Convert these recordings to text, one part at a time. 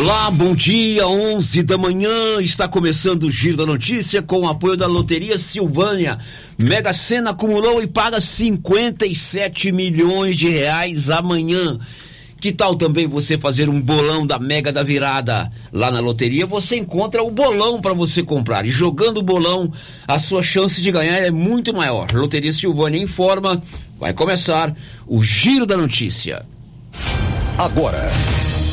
Olá, bom dia, 11 da manhã, está começando o Giro da Notícia com o apoio da Loteria Silvânia. Mega Sena acumulou e paga 57 milhões de reais amanhã. Que tal também você fazer um bolão da Mega da Virada? Lá na loteria você encontra o bolão para você comprar. E jogando o bolão, a sua chance de ganhar é muito maior. Loteria Silvânia informa. Vai começar o Giro da Notícia. Agora,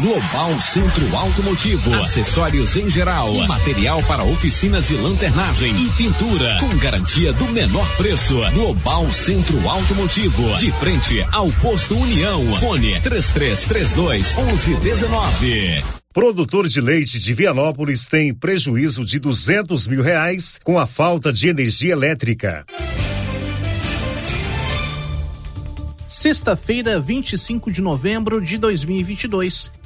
Global Centro Automotivo, acessórios em geral, material para oficinas de lanternagem e pintura, com garantia do menor preço. Global Centro Automotivo, de frente ao posto União. Fone 3332 1119. Produtor de leite de Vianópolis tem prejuízo de 200 mil reais com a falta de energia elétrica. Sexta-feira, 25 de novembro de 2022.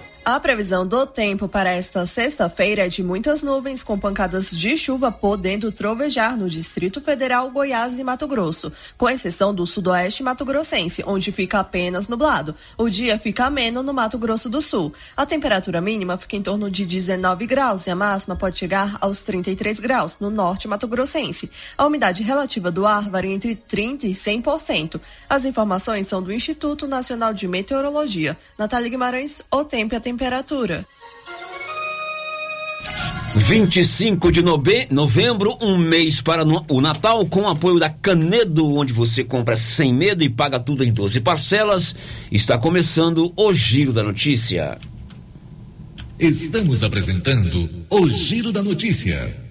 A previsão do tempo para esta sexta-feira é de muitas nuvens com pancadas de chuva podendo trovejar no Distrito Federal, Goiás e Mato Grosso, com exceção do sudoeste mato-grossense, onde fica apenas nublado. O dia fica ameno no Mato Grosso do Sul. A temperatura mínima fica em torno de 19 graus e a máxima pode chegar aos 33 graus no norte mato-grossense. A umidade relativa do ar varia entre 30 e 100%. As informações são do Instituto Nacional de Meteorologia. Natália Guimarães, o tempo a temperatura temperatura. 25 de novembro, um mês para o Natal, com apoio da Canedo, onde você compra sem medo e paga tudo em 12 parcelas. Está começando o Giro da Notícia. Estamos apresentando o Giro da Notícia.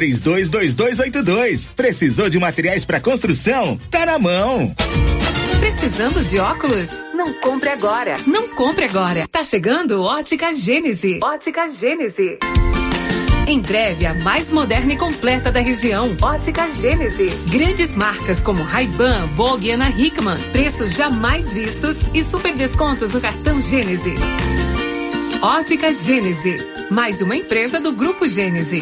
322282. Precisou de materiais para construção? Tá na mão. Precisando de óculos? Não compre agora. Não compre agora. Tá chegando Ótica Gênese. Ótica Gênese. Em breve, a mais moderna e completa da região. Ótica Gênese. Grandes marcas como Ray-Ban, Vogue e Ana Hickman. Preços jamais vistos e super descontos no cartão Gênese. Ótica Gênese. Mais uma empresa do Grupo Gênese.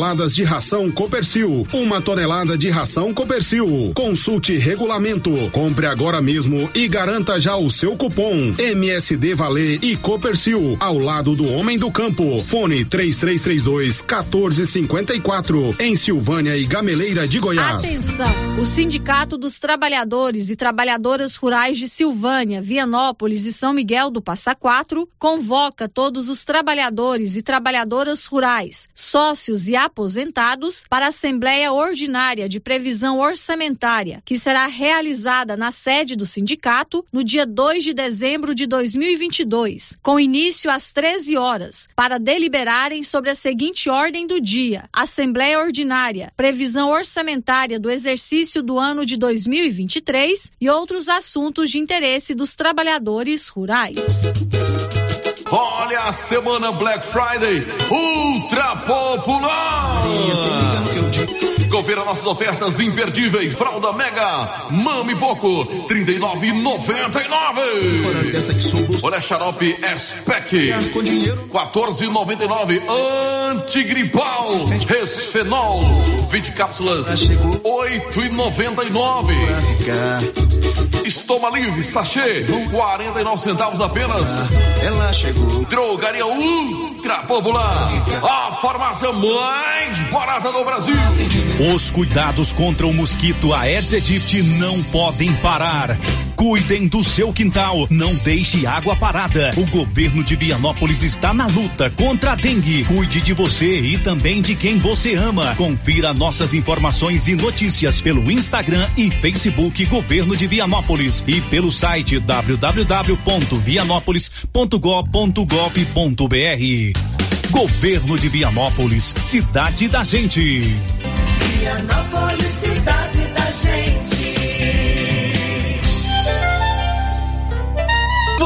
toneladas de ração Copercil. Uma tonelada de ração Copercil. Consulte regulamento. Compre agora mesmo e garanta já o seu cupom MSD Valer e Copercil ao lado do homem do campo. Fone 3332 1454 em Silvânia e Gameleira de Goiás. Atenção! O Sindicato dos Trabalhadores e Trabalhadoras Rurais de Silvânia, Vianópolis e São Miguel do Passa Quatro convoca todos os trabalhadores e trabalhadoras rurais, sócios e aposentados para a Assembleia Ordinária de Previsão Orçamentária, que será realizada na sede do sindicato no dia 2 de dezembro de 2022, com início às 13 horas, para deliberarem sobre a seguinte ordem do dia: Assembleia Ordinária, Previsão Orçamentária do exercício do ano de 2023 e outros assuntos de interesse dos trabalhadores rurais. Olha a semana Black Friday ultra popular. Confira nossas ofertas imperdíveis. Fralda Mega, Mami Poco, 39,99. Olha xarope S-Pack, 14,99. Antigripal, Resfenol, 20 cápsulas, 8,99. Estoma Livre, sachê, 49 centavos apenas. Ela chegou. Drogaria Ultra Popular, a farmácia mais barata do Brasil. Os cuidados contra o mosquito Aedes aegypti não podem parar. Cuidem do seu quintal, não deixe água parada. O governo de Vianópolis está na luta contra a dengue. Cuide de você e também de quem você ama. Confira nossas informações e notícias pelo Instagram e Facebook Governo de Vianópolis e pelo site www.vianópolis.gov.br. Governo de Vianópolis, cidade da gente. Vianópolis,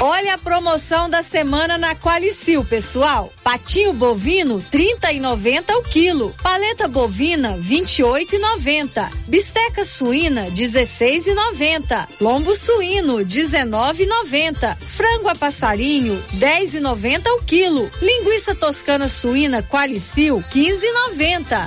Olha a promoção da semana na Qualicil, pessoal. Patinho bovino, trinta e noventa o quilo. Paleta bovina, vinte e oito e noventa. Bisteca suína, dezesseis e noventa. Lombo suíno, dezenove e noventa. Frango a passarinho, dez e noventa o quilo. Linguiça toscana suína Qualicil, quinze e noventa.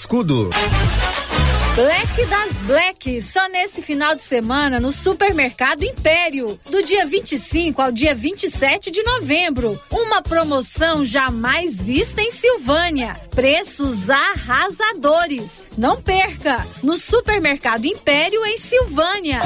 Black das Black, só nesse final de semana no Supermercado Império, do dia 25 ao dia 27 de novembro. Uma promoção jamais vista em Silvânia. Preços arrasadores. Não perca! No Supermercado Império em Silvânia.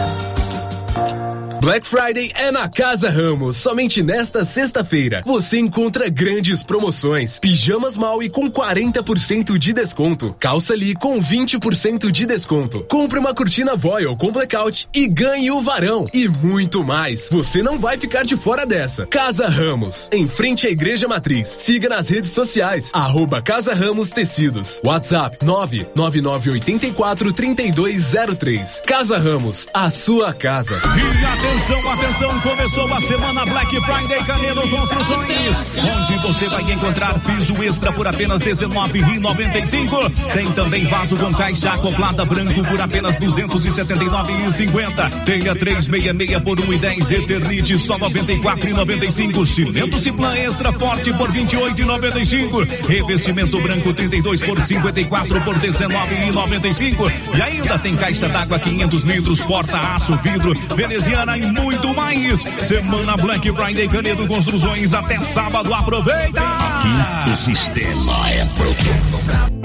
Black Friday é na Casa Ramos. Somente nesta sexta-feira você encontra grandes promoções. Pijamas Maui com 40% de desconto. Calça Lee com 20% de desconto. Compre uma cortina Voil com blackout e ganhe o varão. E muito mais. Você não vai ficar de fora dessa. Casa Ramos, em frente à Igreja Matriz. Siga nas redes sociais. Arroba Casa Ramos Tecidos. WhatsApp 99984 3203. Casa Ramos, a sua casa. E atenção, atenção, começou a semana Black Friday Canedo Construções, onde você vai encontrar piso extra por apenas R$19,95. Tem também vaso com caixa acoplada branco por apenas R$279,50. Telha 366 por 1,10 Eternite só R$94,95. Cimento Ciplan extra forte por R$28,95. Revestimento branco 32 por 54 por R$19,95. E ainda tem caixa d'água 500 litros, porta aço, vidro, veneziana e muito mais. Semana Black Friday Canedo Construções até sábado. Aproveita! Aqui o sistema é pronto.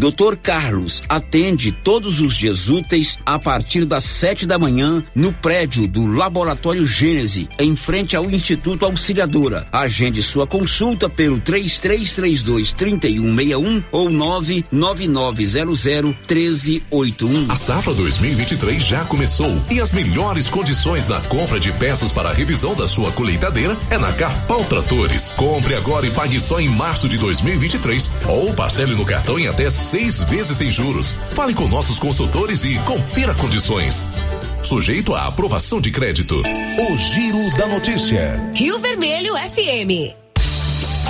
Dr. Carlos atende todos os dias úteis a partir das sete da manhã no prédio do Laboratório Gênese, em frente ao Instituto Auxiliadora. Agende sua consulta pelo 3332 3161 ou 99900 1381. A safra 2023 já começou e as melhores condições na compra de peças para a revisão da sua colheitadeira é na Carpal Tratores. Compre agora e pague só em março de 2023 ou parcele no cartão em até seis vezes sem juros. Fale com nossos consultores e confira condições. Sujeito à aprovação de crédito. O Giro da Notícia. Rio Vermelho FM.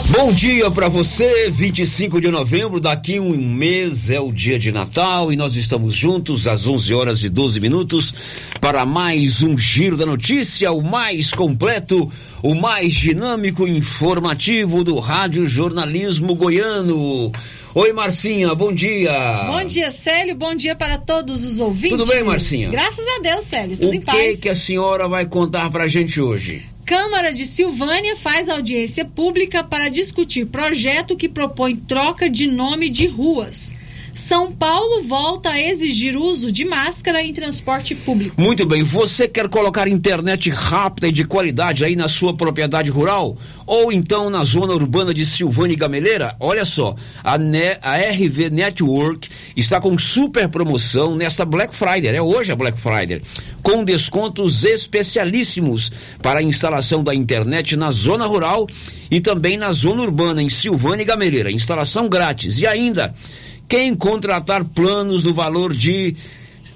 Bom dia para você, 25 de novembro, daqui um mês é o dia de Natal e nós estamos juntos às 11 horas e 12 minutos para mais um Giro da Notícia, o mais completo, o mais dinâmico e informativo do Rádio Jornalismo Goiano. Oi, Marcinha, bom dia. Bom dia, Célio. Bom dia para todos os ouvintes. Tudo bem, Marcinha? Graças a Deus, Célio. Tudo o em paz. que que a senhora vai contar pra gente hoje? Câmara de Silvânia faz audiência pública para discutir projeto que propõe troca de nome de ruas. São Paulo volta a exigir uso de máscara em transporte público. Muito bem, você quer colocar internet rápida e de qualidade aí na sua propriedade rural? Ou então na zona urbana de Silvânia e Gameleira? Olha só, a, Ne- a RV Network está com super promoção nessa Black Friday, é hoje a Black Friday, com descontos especialíssimos para a instalação da internet na zona rural e também na zona urbana em Silvânia e Gameleira. Instalação grátis e ainda quem contratar planos no valor de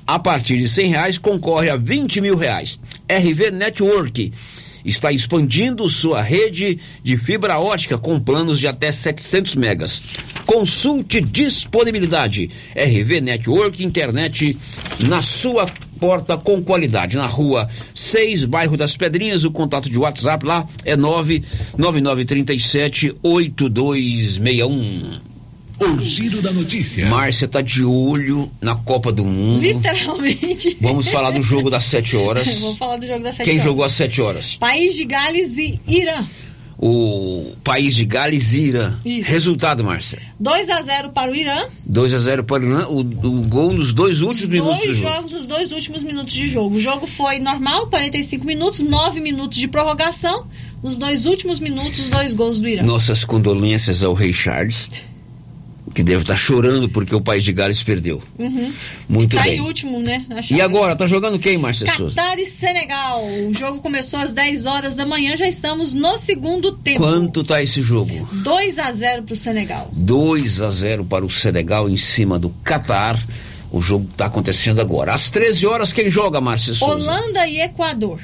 a partir de cem reais concorre a 20 mil reais. RV Network está expandindo sua rede de fibra ótica com planos de até 700 megas. Consulte disponibilidade. RV Network Internet na sua porta com qualidade. Na rua 6, bairro das Pedrinhas, o contato de WhatsApp lá é 99937 8261. O Giro da Notícia. Márcia tá de olho na Copa do Mundo. Literalmente. Vamos falar do jogo das 7 horas. Vamos falar do jogo das 7 Quem horas. jogou às 7 horas? País de Gales e Irã. O país de Gales e Irã. Isso. Resultado, Márcia. 2 a 0 para o Irã. 2 a 0 para o Irã. O, o gol nos dois últimos minutos do Dois jogo. jogos, os dois últimos minutos de jogo. O jogo foi normal, 45 minutos, 9 minutos de prorrogação. Nos dois últimos minutos, os dois gols do Irã. Nossas condolências ao Rei Charles, que deve estar chorando porque o país de Gales perdeu. Uhum. Muito tá bem. em último, né? E agora, tá jogando quem, Márcia Souza? Catar e Senegal. O jogo começou às 10 horas da manhã, já estamos no segundo tempo. Quanto tá esse jogo? 2 a 0 para o Senegal. 2 a 0 para o Senegal em cima do Catar. O jogo está acontecendo agora. Às 13 horas, quem joga, Márcia Souza? Holanda e Equador.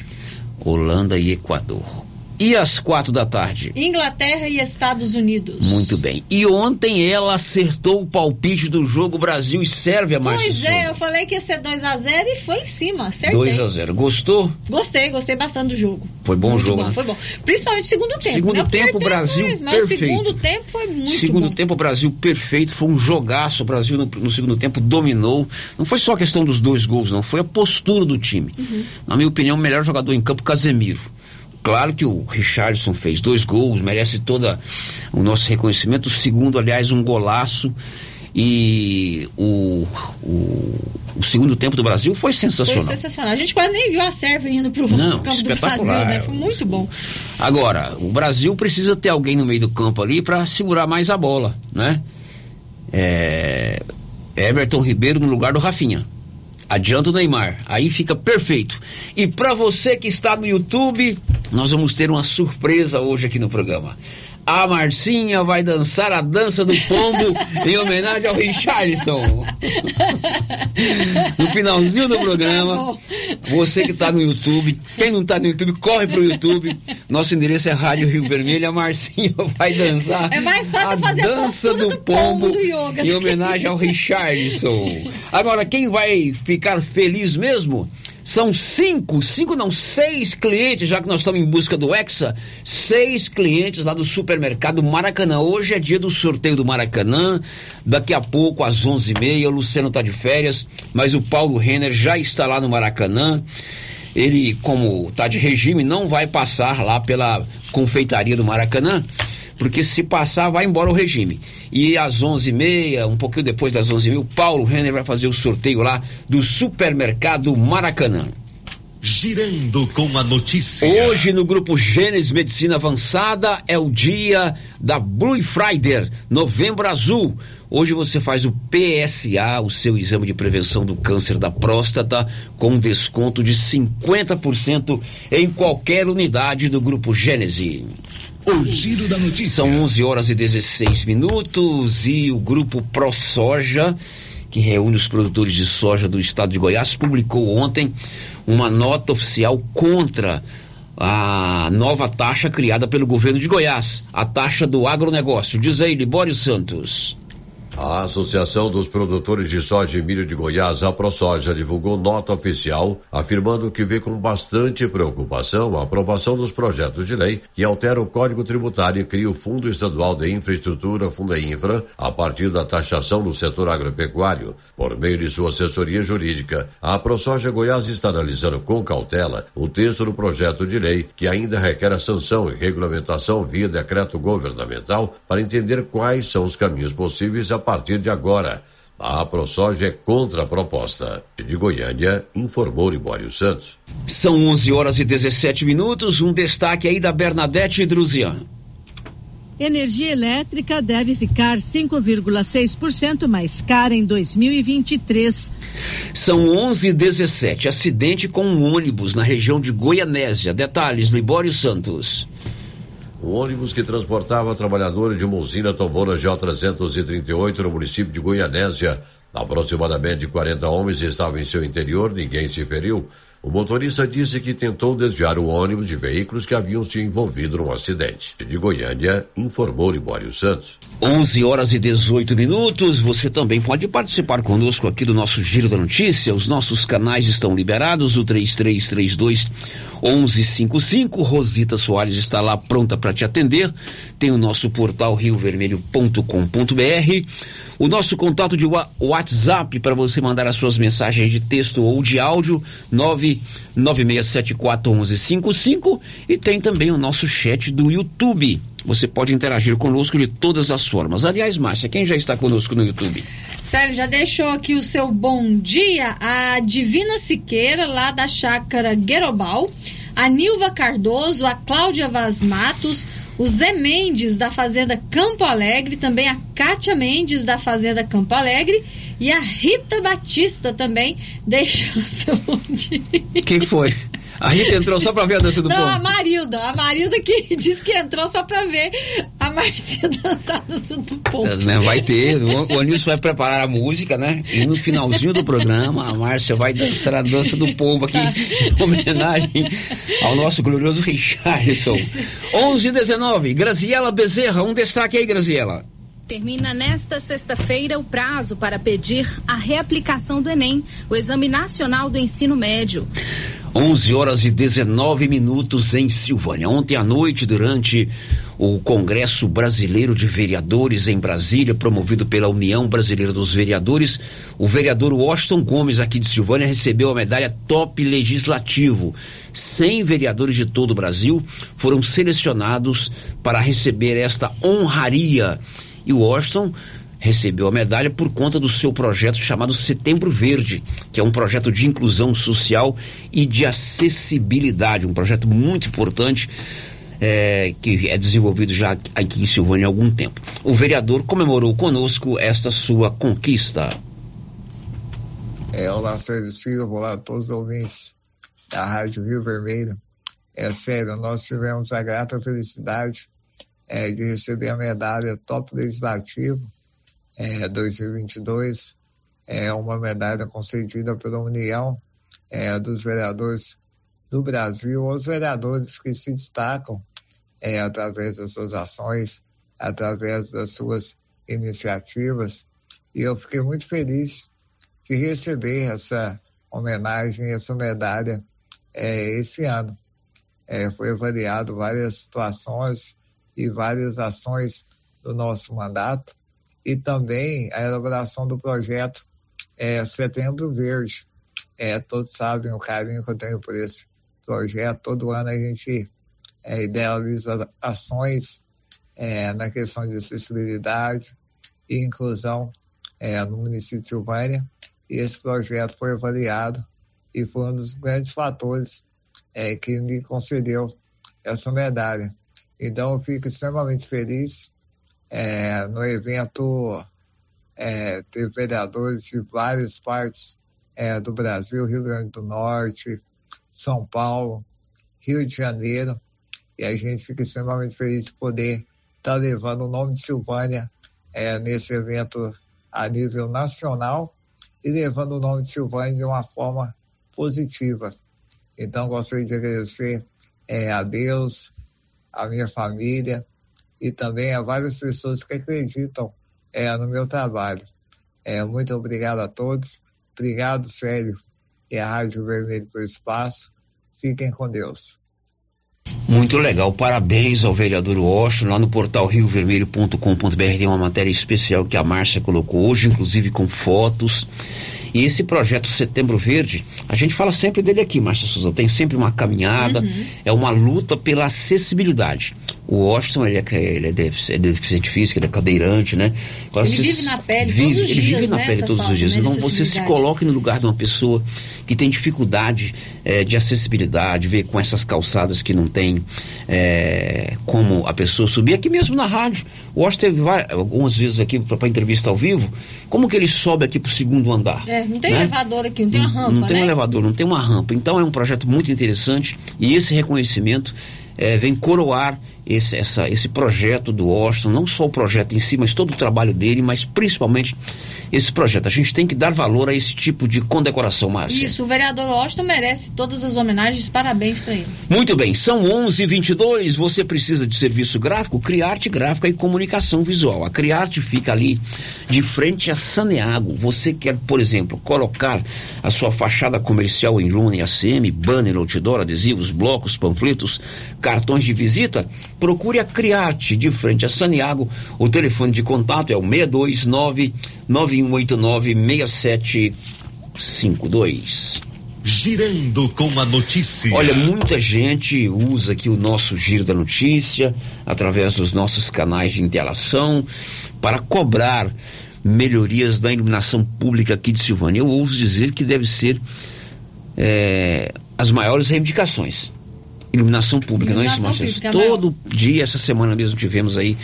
Holanda e Equador. E às quatro da tarde? Inglaterra e Estados Unidos. Muito bem. E ontem ela acertou o palpite do jogo Brasil e Sérvia, Márcia Pois é, eu falei que ia ser 2x0 e foi em cima, acertei. 2 a 0 Gostou? Gostei, gostei bastante do jogo. Foi bom o muito jogo, bom, né? Foi bom. Principalmente o segundo tempo. Segundo né? O tempo, Brasil foi- Mas o perfeito. segundo tempo foi muito segundo bom. tempo, o Brasil perfeito, foi um jogaço. O Brasil no, no segundo tempo dominou. Não foi só a questão dos dois gols, não. Foi a postura do time. Uhum. Na minha opinião, o melhor jogador em campo, Casemiro. Claro que o Richardson fez dois gols, merece todo o nosso reconhecimento. O segundo, aliás, um golaço. E o, o, o segundo tempo do Brasil foi sensacional. Foi sensacional. A gente quase nem viu a Sérvia indo pro Não, campo do. Brasil, né? Foi muito bom. Agora, o Brasil precisa ter alguém no meio do campo ali para segurar mais a bola, né? É, Everton Ribeiro no lugar do Rafinha. Adianta o Neymar, aí fica perfeito. E para você que está no YouTube, nós vamos ter uma surpresa hoje aqui no programa. A Marcinha vai dançar a dança do pombo em homenagem ao Richarlison. No finalzinho do programa, você que está no YouTube, quem não está no YouTube, corre pro YouTube. Nosso endereço é Rádio Rio Vermelho. A Marcinha vai dançar É mais fácil a fazer a dança postura do do pombo pombo do yoga. em homenagem ao Richardson. Agora, quem vai ficar feliz mesmo são cinco, cinco não, seis clientes, já que nós estamos em busca do Hexa, seis clientes lá do supermercado Maracanã. Hoje é dia do sorteio do Maracanã, daqui a pouco às onze e meia, o Luciano está de férias, mas o Paulo Renner já está lá no Maracanã. Ele, como está de regime, não vai passar lá pela confeitaria do Maracanã, porque se passar, vai embora o regime. E às 11h30, um pouquinho depois das 11h30, o Paulo Renner vai fazer o sorteio lá do supermercado Maracanã. Girando com a notícia. Hoje no grupo Gênesis Medicina Avançada é o dia da Blue Friday, Novembro Azul. Hoje você faz o PSA, o seu exame de prevenção do câncer da próstata, com desconto de 50% em qualquer unidade do grupo Gênesis. O giro da notícia. São 11 horas e 16 minutos e o grupo ProSoja, que reúne os produtores de soja do estado de Goiás, publicou ontem uma nota oficial contra a nova taxa criada pelo governo de Goiás, a taxa do agronegócio. Diz aí, Libório Santos. A Associação dos Produtores de Soja e Milho de Goiás, a ProSoja, divulgou nota oficial afirmando que vê com bastante preocupação a aprovação dos projetos de lei que altera o Código Tributário e cria o Fundo Estadual de Infraestrutura, Fundainfra, a partir da taxação do setor agropecuário. Por meio de sua assessoria jurídica, a ProSoja Goiás está analisando com cautela o texto do projeto de lei que ainda requer a sanção e regulamentação via decreto governamental para entender quais são os caminhos possíveis a partir de agora. A ProSoja é contra a proposta. De Goiânia, informou Libório Santos. São 11 horas e 17 minutos. Um destaque aí da Bernadette Druzian. Energia elétrica deve ficar 5,6% mais cara em 2023. São 11 e 17. Acidente com um ônibus na região de Goianésia. Detalhes, Libório Santos. Um ônibus que transportava trabalhadores de uma usina tombou na J338 no município de Goianésia. Aproximadamente 40 homens estavam em seu interior, ninguém se feriu. O motorista disse que tentou desviar o ônibus de veículos que haviam se envolvido num acidente. De Goiânia, informou Libório Santos. 11 horas e 18 minutos. Você também pode participar conosco aqui do nosso Giro da Notícia. Os nossos canais estão liberados. O 3332 1155. Rosita Soares está lá pronta para te atender. Tem o nosso portal riovermelho.com.br. O nosso contato de WhatsApp para você mandar as suas mensagens de texto ou de áudio 996741155 e tem também o nosso chat do YouTube. Você pode interagir conosco de todas as formas. Aliás, Márcia, quem já está conosco no YouTube? Sérgio, já deixou aqui o seu bom dia a Divina Siqueira, lá da chácara Guerobal, a Nilva Cardoso, a Cláudia Vaz Matos, o Zé Mendes, da Fazenda Campo Alegre, também a Kátia Mendes, da Fazenda Campo Alegre, e a Rita Batista também deixou seu bom dia. Quem foi? A Rita entrou só pra ver a dança do Não, povo. a Marilda. A Marilda que disse que entrou só pra ver a Marcia dançar a dança do povo. Né, Vai ter, o, o Anilson vai preparar a música, né? E no finalzinho do programa, a Márcia vai dançar a dança do povo aqui, em homenagem ao nosso glorioso Richardson. 11 e 19, Graziela Bezerra, um destaque aí, Graziela. Termina nesta sexta-feira o prazo para pedir a reaplicação do Enem, o Exame Nacional do Ensino Médio. 11 horas e 19 minutos em Silvânia. Ontem à noite, durante o Congresso Brasileiro de Vereadores em Brasília, promovido pela União Brasileira dos Vereadores, o vereador Washington Gomes, aqui de Silvânia, recebeu a medalha Top Legislativo. 100 vereadores de todo o Brasil foram selecionados para receber esta honraria. E Washington recebeu a medalha por conta do seu projeto chamado Setembro Verde, que é um projeto de inclusão social e de acessibilidade, um projeto muito importante é, que é desenvolvido já aqui em Silvânia há algum tempo. O vereador comemorou conosco esta sua conquista. É, olá, Sérgio Silva, olá a todos os ouvintes da Rádio Rio Vermelho. É sério, nós tivemos a grata felicidade é, de receber a medalha Top Legislativo é, 2022. É uma medalha concedida pela União é, dos Vereadores do Brasil, os vereadores que se destacam é, através das suas ações, através das suas iniciativas. E eu fiquei muito feliz de receber essa homenagem, essa medalha é, esse ano. É, foi avaliado várias situações e várias ações do nosso mandato e também a elaboração do projeto é, Setembro Verde. É, todos sabem o carinho que eu tenho por esse projeto. Todo ano a gente é, idealiza ações é, na questão de acessibilidade e inclusão é, no município de Silvânia. E esse projeto foi avaliado e foi um dos grandes fatores é, que me concedeu essa medalha. Então eu fico extremamente feliz. É, no evento é, vereadores de várias partes é, do Brasil, Rio Grande do Norte, São Paulo, Rio de Janeiro, e a gente fica extremamente feliz de poder estar tá levando o nome de Silvânia é, nesse evento a nível nacional e levando o nome de Silvânia de uma forma positiva. Então, gostaria de agradecer é, a Deus, a minha família e também a várias pessoas que acreditam é, no meu trabalho. É, muito obrigado a todos. Obrigado, Sério, e a Rádio Vermelho pelo espaço. Fiquem com Deus. Muito legal, parabéns ao vereador Washington. Lá no portal riovermelho.com.br tem uma matéria especial que a Márcia colocou hoje, inclusive com fotos. E esse projeto Setembro Verde, a gente fala sempre dele aqui, Márcia Souza, tem sempre uma caminhada, uhum. é uma luta pela acessibilidade. O Washington, ele é, ele é, deficiente físico, ele é cadeirante, né? Agora, ele vive na pele vive, todos os ele dias, vive na né, pele todos os dias. Né, então você se coloca no lugar de uma pessoa que tem dificuldade é, de acessibilidade, ver com essas calçadas que não tem é, como a pessoa subir. Aqui mesmo na rádio, o Washington teve várias, algumas vezes aqui para entrevista ao vivo, como que ele sobe aqui para o segundo andar? É, não tem né? elevador aqui, não tem uma rampa. Não tem né? um elevador, não tem uma rampa. Então é um projeto muito interessante e esse reconhecimento é, vem coroar esse, essa, esse projeto do Washington, não só o projeto em si, mas todo o trabalho dele, mas principalmente esse projeto. A gente tem que dar valor a esse tipo de condecoração, Márcia. Isso, o vereador Washington merece todas as homenagens, parabéns para ele. Muito bem, são 11 h 22 você precisa de serviço gráfico, Criarte Gráfica e Comunicação Visual. A Criarte fica ali de frente a Saneago. Você quer, por exemplo, colocar a sua fachada comercial em lona e ACM, banner, outdoor, adesivos, blocos, panfletos, cartões de visita? Procure a Criarte de frente a Saniago. O telefone de contato é o 629 9189 6752. Girando com a notícia. Olha, muita gente usa aqui o nosso Giro da Notícia, através dos nossos canais de interação, para cobrar melhorias da iluminação pública aqui de Silvânia. Eu ouso dizer que deve ser é, as maiores reivindicações iluminação pública, iluminação não é isso, Marcelo? Todo dia, essa semana mesmo, tivemos aí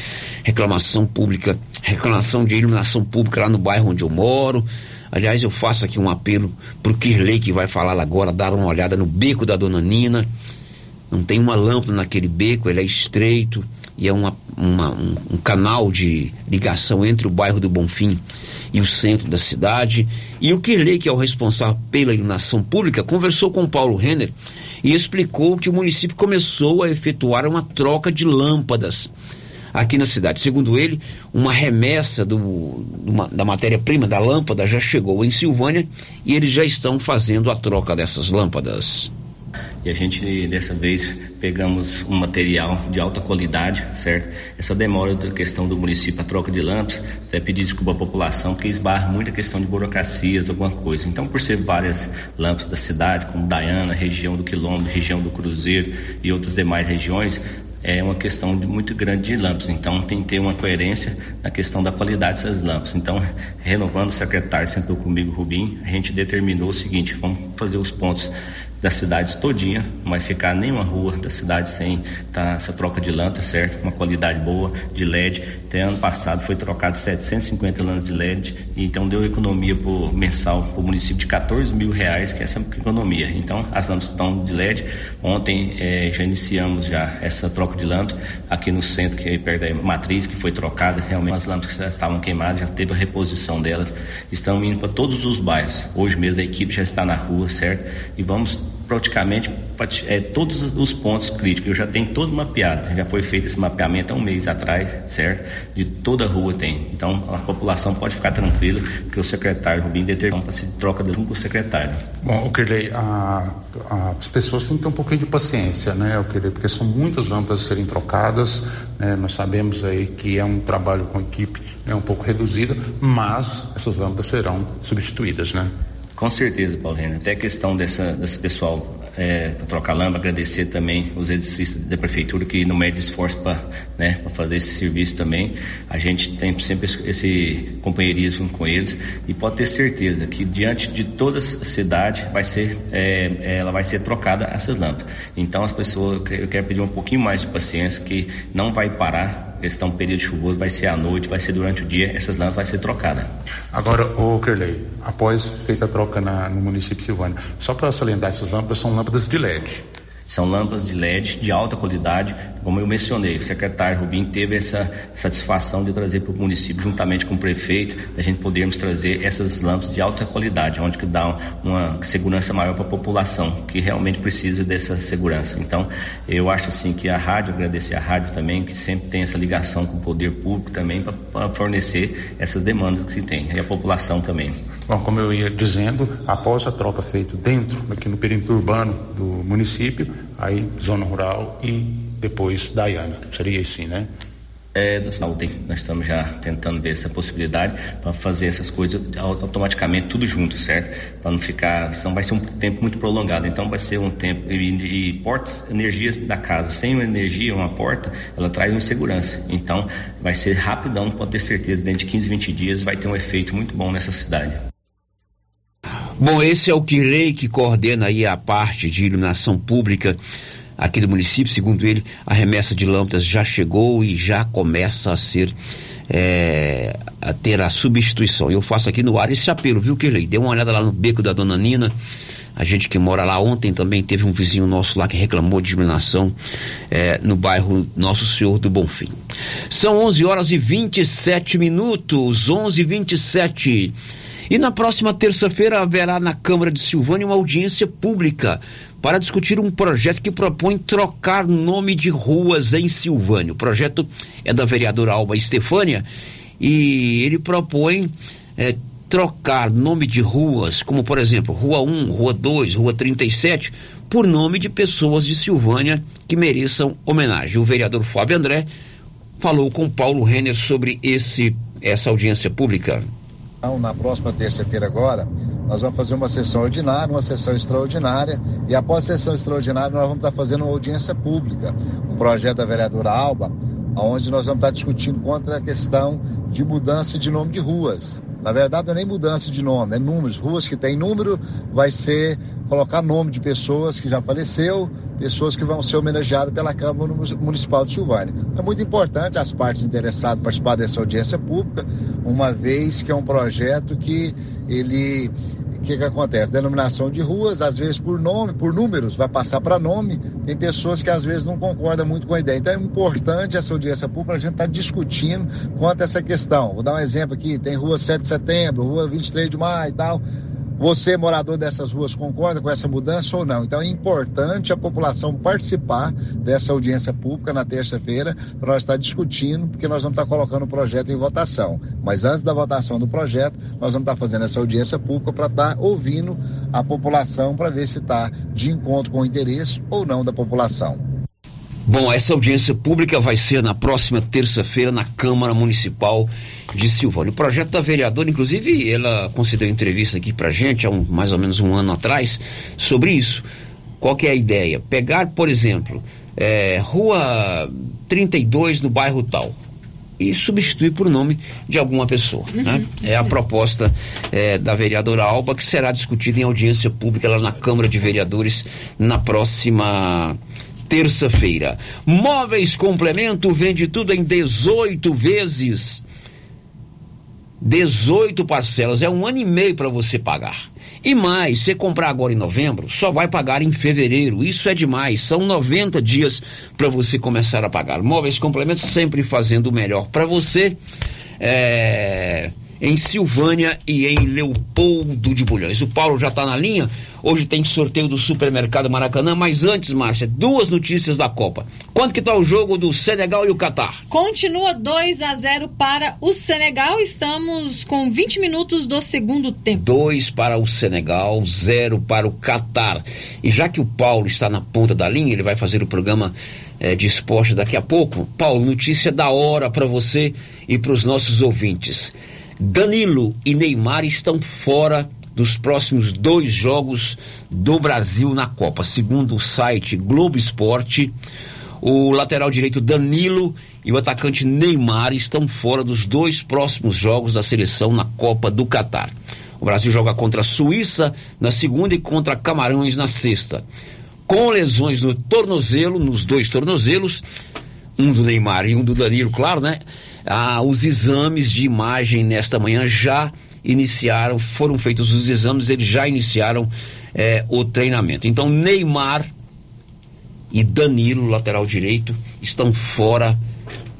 reclamação pública, reclamação de iluminação pública lá no bairro onde eu moro. Aliás, eu faço aqui um apelo pro Kirley que vai falar agora, dar uma olhada no beco da Dona Nina. Não tem uma lâmpada naquele beco, ele é estreito e é uma, uma, um, um canal de ligação entre o bairro do Bonfim e o centro da cidade. E o Kirley, que é o responsável pela iluminação pública, conversou com Paulo Renner e explicou que o município começou a efetuar uma troca de lâmpadas aqui na cidade. Segundo ele, uma remessa do, da matéria-prima da lâmpada já chegou em Silvânia e eles já estão fazendo a troca dessas lâmpadas. E a gente, dessa vez, pegamos um material de alta qualidade, certo? Essa demora da questão do município, a troca de lâmpadas, até pedir desculpa à população, porque esbarra muita questão de burocracias, alguma coisa. Então, por ser várias lâmpadas da cidade, como Daiana, região do Quilombo, região do Cruzeiro e outras demais regiões, é uma questão de, muito grande de lâmpadas. Então, tem que ter uma coerência na questão da qualidade dessas lâmpadas. Então, renovando o secretário, sentou comigo, Rubim, a gente determinou o seguinte: vamos fazer os pontos da cidade todinha, não vai ficar nenhuma rua da cidade sem tá, essa troca de lâmpada, certo? Uma qualidade boa de LED. Até ano passado foi trocado 750 lâmpadas de LED, então deu economia por mensal para o município de 14 mil reais, que é essa economia. Então as lâmpadas estão de LED. Ontem eh, já iniciamos já essa troca de lâmpada aqui no centro, que é perto da matriz, que foi trocada. Realmente as lâmpadas que já estavam queimadas, já teve a reposição delas. Estão indo para todos os bairros. Hoje mesmo a equipe já está na rua, certo? E vamos praticamente é, todos os pontos críticos. Eu já tenho todo mapeado. Já foi feito esse mapeamento há um mês atrás, certo? De toda a rua tem. Então a população pode ficar tranquila, porque o secretário Rubim determinou para se troca de com o secretário. Bom, o Kirley, as pessoas têm que ter um pouquinho de paciência, né, o Kirley, porque são muitas lâmpadas serem trocadas. Né, nós sabemos aí que é um trabalho com equipe né, um pouco reduzida, mas essas lâmpadas serão substituídas, né? Com certeza, Paulinho. Até a questão dessa, desse pessoal é, trocar lâmpada, agradecer também os exercícios da prefeitura que não mede esforço para né, fazer esse serviço também. A gente tem sempre esse, companheirismo com eles e pode ter certeza que diante de toda a cidade vai ser, é, ela vai ser trocada essas lâmpadas. Então as pessoas, eu quero pedir um pouquinho mais de paciência que não vai parar questão período chuvoso, vai ser à noite, vai ser durante o dia, essas lâmpadas vai ser trocadas. Agora, o Kerley, após feita a troca na, no município de Silvânia, só para salientar, essas lâmpadas são lâmpadas de LED. São lâmpadas de LED de alta qualidade, como eu mencionei. O secretário Rubim teve essa satisfação de trazer para o município, juntamente com o prefeito, da gente podermos trazer essas lâmpadas de alta qualidade, onde que dá uma segurança maior para a população, que realmente precisa dessa segurança. Então, eu acho assim que a rádio, agradecer a rádio também, que sempre tem essa ligação com o poder público também, para fornecer essas demandas que se tem, e a população também. Bom, como eu ia dizendo, após a troca feita dentro, aqui no perímetro urbano do município, aí zona rural e depois Dayana. Seria assim, né? É, da saúde, nós estamos já tentando ver essa possibilidade para fazer essas coisas automaticamente tudo junto, certo? Para não ficar, senão vai ser um tempo muito prolongado. Então vai ser um tempo e, e portas, energias da casa sem uma energia, uma porta, ela traz uma insegurança. Então vai ser rapidão, pode ter certeza, dentro de 15, 20 dias vai ter um efeito muito bom nessa cidade. Bom, esse é o Kirley que coordena aí a parte de iluminação pública aqui do município. Segundo ele, a remessa de lâmpadas já chegou e já começa a ser é, a ter a substituição. Eu faço aqui no ar esse apelo, viu, Kirley? Dê uma olhada lá no beco da Dona Nina. A gente que mora lá ontem também teve um vizinho nosso lá que reclamou de iluminação é, no bairro Nosso Senhor do Bonfim. São 11 horas e 27 minutos, 11 e 27 e na próxima terça-feira haverá na Câmara de Silvânia uma audiência pública para discutir um projeto que propõe trocar nome de ruas em Silvânia. O projeto é da vereadora Alba Estefânia e ele propõe é, trocar nome de ruas, como por exemplo, Rua 1, Rua 2, Rua 37, por nome de pessoas de Silvânia que mereçam homenagem. O vereador Fábio André falou com Paulo Renner sobre esse essa audiência pública. Então, na próxima terça-feira agora, nós vamos fazer uma sessão ordinária, uma sessão extraordinária, e após a sessão extraordinária nós vamos estar fazendo uma audiência pública, um projeto da vereadora Alba, onde nós vamos estar discutindo contra a questão de mudança de nome de ruas. Na verdade, não é nem mudança de nome, é números. Ruas que tem número, vai ser colocar nome de pessoas que já faleceu, pessoas que vão ser homenageadas pela Câmara Municipal de Silvânia. É muito importante as partes interessadas participar dessa audiência pública, uma vez que é um projeto que ele que, que acontece? Denominação de ruas, às vezes por nome, por números, vai passar para nome. Tem pessoas que às vezes não concordam muito com a ideia. Então é importante essa audiência pública, a gente estar tá discutindo quanto a essa questão. Vou dar um exemplo aqui: tem rua 7 de setembro, rua 23 de maio e tal. Você, morador dessas ruas, concorda com essa mudança ou não? Então é importante a população participar dessa audiência pública na terça-feira para nós estar discutindo, porque nós vamos estar colocando o projeto em votação. Mas antes da votação do projeto, nós vamos estar fazendo essa audiência pública para estar ouvindo a população para ver se está de encontro com o interesse ou não da população. Bom, essa audiência pública vai ser na próxima terça-feira na Câmara Municipal de Silvânia. O projeto da vereadora, inclusive, ela concedeu entrevista aqui pra gente há um, mais ou menos um ano atrás sobre isso. Qual que é a ideia? Pegar, por exemplo, é, Rua 32 no bairro tal e substituir por nome de alguma pessoa. Uhum, né? É a proposta é, da vereadora Alba que será discutida em audiência pública lá na Câmara de Vereadores na próxima terça-feira. Móveis Complemento vende tudo em 18 vezes. 18 parcelas, é um ano e meio para você pagar. E mais, se comprar agora em novembro, só vai pagar em fevereiro. Isso é demais. São 90 dias para você começar a pagar. Móveis Complemento sempre fazendo o melhor para você. É em Silvânia e em Leopoldo de Bulhões. O Paulo já está na linha. Hoje tem sorteio do Supermercado Maracanã, mas antes, Márcia, duas notícias da Copa. Quanto que tá o jogo do Senegal e o Catar? Continua 2 a 0 para o Senegal. Estamos com 20 minutos do segundo tempo. 2 para o Senegal, 0 para o Catar. E já que o Paulo está na ponta da linha, ele vai fazer o programa é, de esporte daqui a pouco. Paulo, notícia da hora para você e para os nossos ouvintes. Danilo e Neymar estão fora dos próximos dois jogos do Brasil na Copa. Segundo o site Globo Esporte, o lateral direito Danilo e o atacante Neymar estão fora dos dois próximos jogos da seleção na Copa do Catar. O Brasil joga contra a Suíça na segunda e contra Camarões na sexta. Com lesões no tornozelo, nos dois tornozelos, um do Neymar e um do Danilo, claro, né? Ah, os exames de imagem nesta manhã já iniciaram, foram feitos os exames, eles já iniciaram eh, o treinamento. Então, Neymar e Danilo, lateral direito, estão fora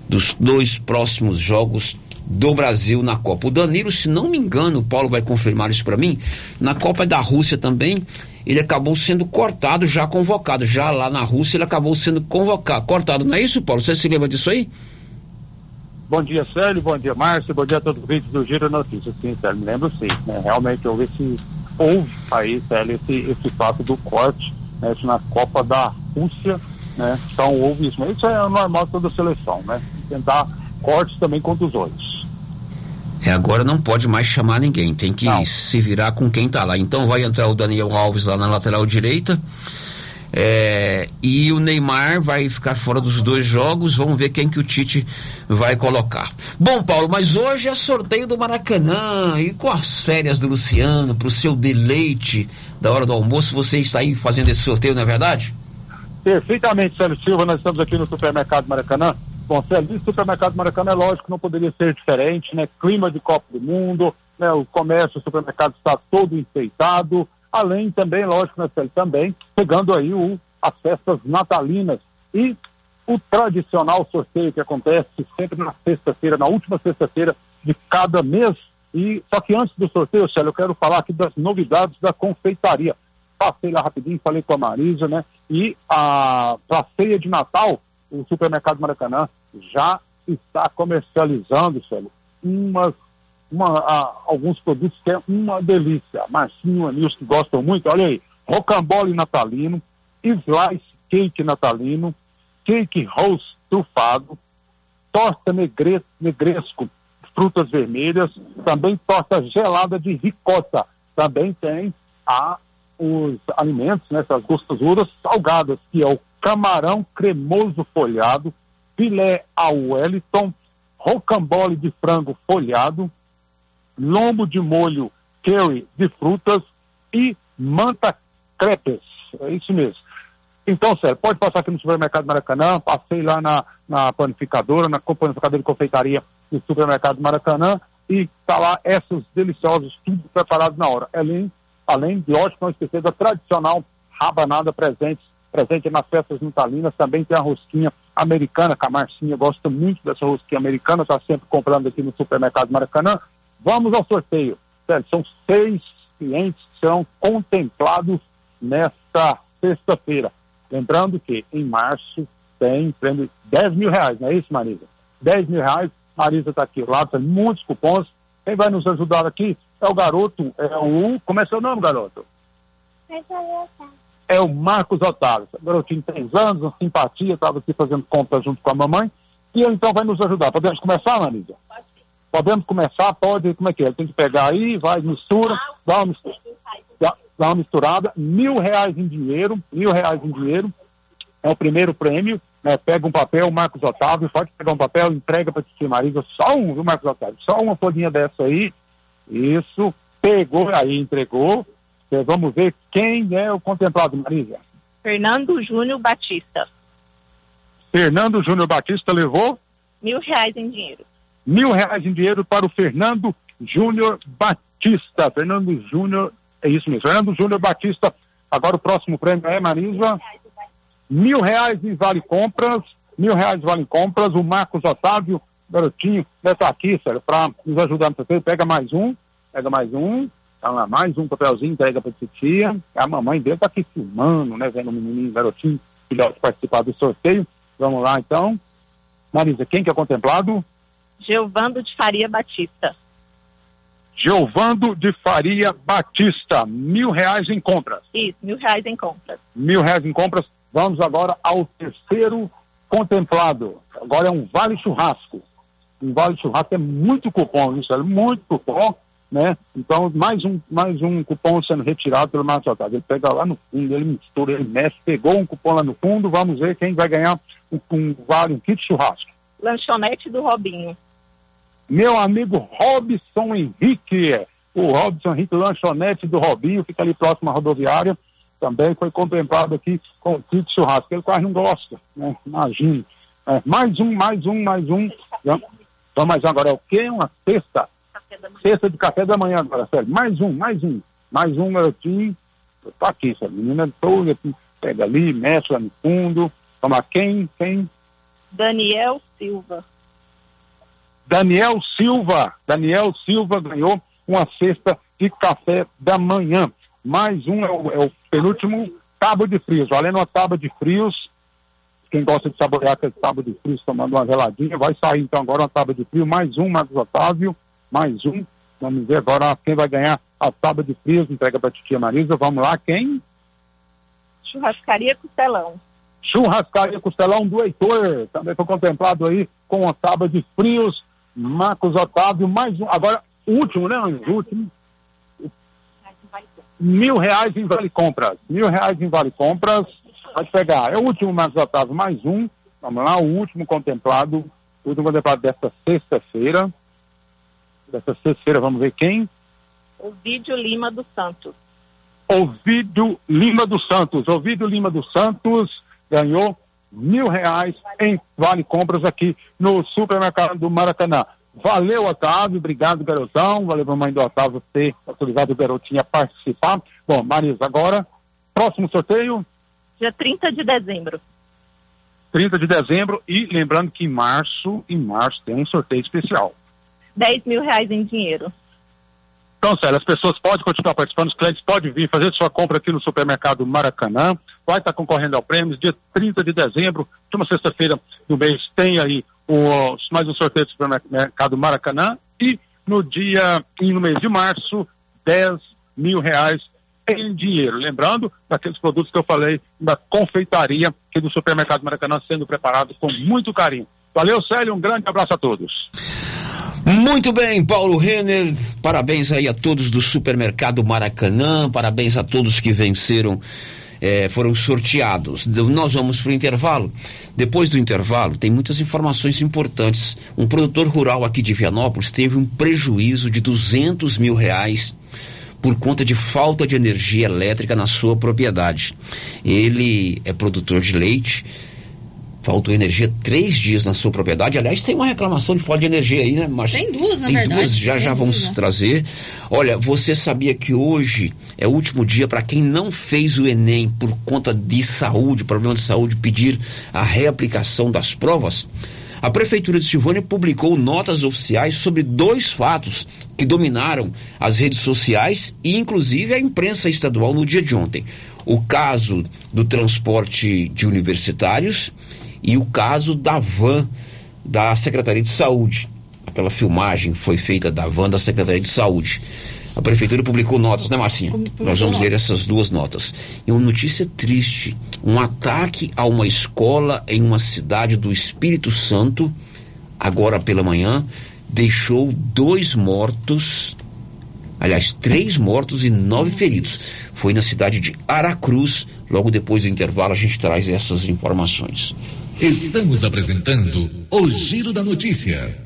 dos dois próximos jogos do Brasil na Copa. O Danilo, se não me engano, o Paulo vai confirmar isso para mim, na Copa da Rússia também, ele acabou sendo cortado, já convocado. Já lá na Rússia ele acabou sendo convocado, cortado. Não é isso, Paulo? Você se lembra disso aí? Bom dia, Célio. Bom dia, Márcio. Bom dia a todos os vídeos do Giro Notícias. Sim, Célio, me lembro sim. Né? Realmente houve esse, houve aí, Célio, esse, esse fato do corte né, na Copa da Rússia, né? Então houve isso. Mas isso é normal de toda seleção, né? Tentar cortes também contra os outros. É, agora não pode mais chamar ninguém, tem que não. se virar com quem tá lá. Então vai entrar o Daniel Alves lá na lateral direita. É, e o Neymar vai ficar fora dos dois jogos. Vamos ver quem que o Tite vai colocar. Bom, Paulo, mas hoje é sorteio do Maracanã e com as férias do Luciano, para o seu deleite da hora do almoço, você está aí fazendo esse sorteio, não é verdade? Perfeitamente, Sérgio Silva. Nós estamos aqui no supermercado Maracanã. Bom, Sérgio, o supermercado Maracanã é lógico, não poderia ser diferente, né? Clima de Copa do Mundo, né? O comércio, o supermercado está todo enfeitado além também, lógico, né, também pegando aí o, as festas natalinas e o tradicional sorteio que acontece sempre na sexta-feira, na última sexta-feira de cada mês. E só que antes do sorteio, Célio, eu quero falar aqui das novidades da confeitaria. Passei lá rapidinho, falei com a Marisa, né? E a pra ceia de Natal, o supermercado Maracanã já está comercializando, Célio, umas uma, a, alguns produtos que é uma delícia. Marcinho, Anilson que gostam muito, olha aí, rocambole natalino, slice cake natalino, cake rose trufado, torta negre, negresco, frutas vermelhas, também torta gelada de ricota. Também tem a, os alimentos, né, essas gostosuras salgadas, que é o camarão cremoso folhado, filé ao Wellington, rocambole de frango folhado, lombo de molho curry de frutas e manta crepes. É isso mesmo. Então, sério, pode passar aqui no supermercado Maracanã, passei lá na, na panificadora, na panificadora de confeitaria do supermercado Maracanã e tá lá esses deliciosos, tudo preparado na hora. Além, além de, ótimo, não esquecer da tradicional rabanada presente, presente nas festas natalinas, também tem a rosquinha americana, que a Marcinha gosta muito dessa rosquinha americana, está sempre comprando aqui no supermercado Maracanã. Vamos ao sorteio. Sério, são seis clientes que serão contemplados nesta sexta-feira. Lembrando que em março tem prêmio de 10 mil reais, não é isso, Marisa? 10 mil reais, Marisa está aqui, lá tem muitos cupons. Quem vai nos ajudar aqui é o garoto, é o. Como é seu nome, garoto? É o Marcos Otávio. O garotinho tem 3 anos, uma simpatia, estava aqui fazendo conta junto com a mamãe. E ele então vai nos ajudar. Podemos começar, Marisa? Podemos começar? Pode, como é que é? Tem que pegar aí, vai, mistura, dá uma mistura dá uma misturada, mil reais em dinheiro, mil reais em dinheiro, é o primeiro prêmio, né? Pega um papel, Marcos Otávio, pode pegar um papel, entrega para a Marisa, só um, viu, Marcos Otávio? Só uma folhinha dessa aí, isso, pegou aí, entregou, então, vamos ver quem é o contemplado, Marisa. Fernando Júnior Batista. Fernando Júnior Batista levou? Mil reais em dinheiro. Mil reais em dinheiro para o Fernando Júnior Batista. Fernando Júnior é isso mesmo. Fernando Júnior Batista. Agora o próximo prêmio é, Marisa? Mil reais em vale compras. Mil reais vale compras. O Marcos Otávio, garotinho, estar aqui, para nos ajudar no sorteio. Pega mais um. Pega mais um. Tá lá, mais um papelzinho, entrega para a tia. A mamãe dele tá aqui filmando, né? Vendo o menininho, garotinho, filhote participar do sorteio. Vamos lá, então. Marisa, quem que é contemplado? Geovando de Faria Batista. Giovando de Faria Batista, mil reais em compras. Isso, mil reais em compras. Mil reais em compras. Vamos agora ao terceiro contemplado. Agora é um vale churrasco. Um vale churrasco é muito cupom, isso é muito cupom, né? Então, mais um, mais um cupom sendo retirado pelo Márcio Otávio. Ele pega lá no fundo, ele mistura, ele mexe, pegou um cupom lá no fundo, vamos ver quem vai ganhar um, um vale, um kit churrasco. Lanchonete do Robinho meu amigo Robson Henrique, o Robson Henrique Lanchonete do Robinho, fica ali próximo à rodoviária, também foi contemplado aqui com o kit churrasco, ele quase não gosta, né? Imagina. É, mais um, mais um, mais um. Então, mais um agora é o quê? Uma cesta. Cesta de café da manhã agora, sério. Mais um, mais um. Mais um garotinho. Tá aqui, essa menina toda, pega ali, mexe lá no fundo. Toma quem? Quem? Daniel Silva. Daniel Silva. Daniel Silva ganhou uma cesta de café da manhã. Mais um é o, é o penúltimo tábua de frios. Valendo uma tábua de frios. Quem gosta de saborear aquele tábua de frios tomando uma geladinha, vai sair então agora uma tábua de frio. Mais um, Marcos Otávio. Mais um. Vamos ver agora quem vai ganhar a tábua de frios. Entrega para a titia Marisa. Vamos lá, quem? Churrascaria Costelão. Churrascaria Costelão do Heitor. Também foi contemplado aí com uma tábua de frios Marcos Otávio, mais um. Agora, o último, né, O último. Mil reais em vale compras. Mil reais em vale compras. Pode pegar. É o último, Marcos Otávio, mais um. Vamos lá, o último contemplado. O último contemplado desta sexta-feira. Desta sexta-feira, vamos ver quem? Ovidio Lima dos Santos. Ovidio Lima dos Santos. Ovidio Lima dos Santos ganhou mil reais em vale compras aqui no supermercado do Maracanã. Valeu, Otávio, obrigado, garotão. Valeu, mamãe do Otávio, ter autorizado o garotinho a participar. Bom, Marisa, agora, próximo sorteio? Dia 30 de dezembro. 30 de dezembro e lembrando que em março, em março tem um sorteio especial. 10 mil reais em dinheiro. Então, Célia, as pessoas podem continuar participando, os clientes podem vir fazer sua compra aqui no supermercado Maracanã, vai estar concorrendo ao prêmio, dia 30 de dezembro, última sexta-feira do mês, tem aí o, mais um sorteio do supermercado Maracanã, e no dia, e no mês de março, 10 mil reais em dinheiro. Lembrando daqueles produtos que eu falei da confeitaria aqui do supermercado Maracanã sendo preparado com muito carinho. Valeu, Célio, um grande abraço a todos. Muito bem, Paulo Renner, parabéns aí a todos do Supermercado Maracanã, parabéns a todos que venceram eh, foram sorteados. Nós vamos para o intervalo. Depois do intervalo, tem muitas informações importantes. Um produtor rural aqui de Vianópolis teve um prejuízo de 200 mil reais por conta de falta de energia elétrica na sua propriedade. Ele é produtor de leite faltou energia três dias na sua propriedade. Aliás, tem uma reclamação de falta de energia aí, né? Tem duas, na tem verdade. Duas, já tem já vamos duas. trazer. Olha, você sabia que hoje é o último dia para quem não fez o Enem por conta de saúde, problema de saúde, pedir a reaplicação das provas? A Prefeitura de Silvânia publicou notas oficiais sobre dois fatos que dominaram as redes sociais e, inclusive, a imprensa estadual no dia de ontem. O caso do transporte de universitários e o caso da van da Secretaria de Saúde. Aquela filmagem foi feita da van da Secretaria de Saúde. A prefeitura publicou notas, né, Marcinha? Nós vamos ler essas duas notas. E uma notícia triste: um ataque a uma escola em uma cidade do Espírito Santo, agora pela manhã, deixou dois mortos, aliás, três mortos e nove feridos. Foi na cidade de Aracruz. Logo depois do intervalo, a gente traz essas informações. Estamos apresentando o Giro da Notícia.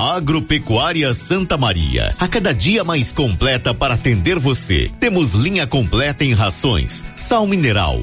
Agropecuária Santa Maria, a cada dia mais completa para atender você. Temos linha completa em rações, sal mineral,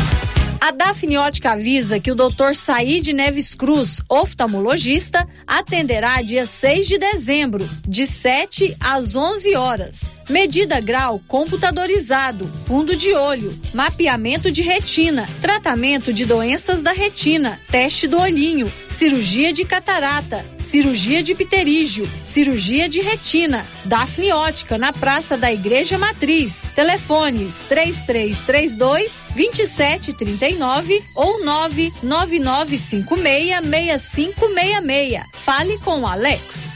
A Dafniótica avisa que o Dr. Saíde Neves Cruz, oftalmologista, atenderá dia 6 de dezembro, de 7 às 11 horas. Medida grau computadorizado, fundo de olho, mapeamento de retina, tratamento de doenças da retina, teste do olhinho, cirurgia de catarata, cirurgia de pterígio, cirurgia de retina, Dafniótica na Praça da Igreja Matriz. Telefones 3332 2732 39 ou 999566566. Fale com o Alex.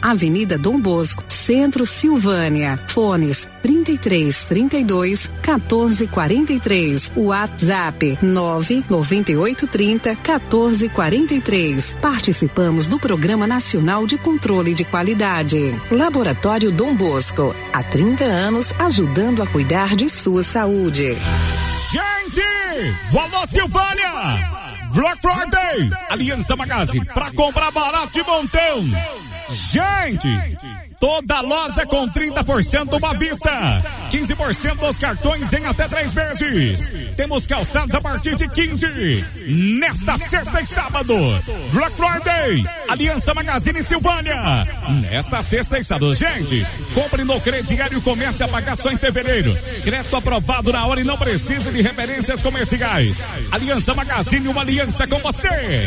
Avenida Dom Bosco, Centro Silvânia. Fones 33 32 14 43. WhatsApp 998 30 14 43. Participamos do Programa Nacional de Controle de Qualidade. Laboratório Dom Bosco. Há 30 anos ajudando a cuidar de sua saúde. Gente! Vamos Silvânia! Black Friday, Aliança Magazine, para comprar barato de montão. Gente, toda loja com 30% uma vista, 15% dos cartões em até três vezes. Temos calçados a partir de 15. Nesta sexta e sábado, Black Friday, Aliança Magazine Silvânia. Nesta sexta e sábado, gente, compre no crediário e comece a pagar só em fevereiro. Crédito aprovado na hora e não precisa de referências comerciais. Aliança Magazine, uma aliança com você.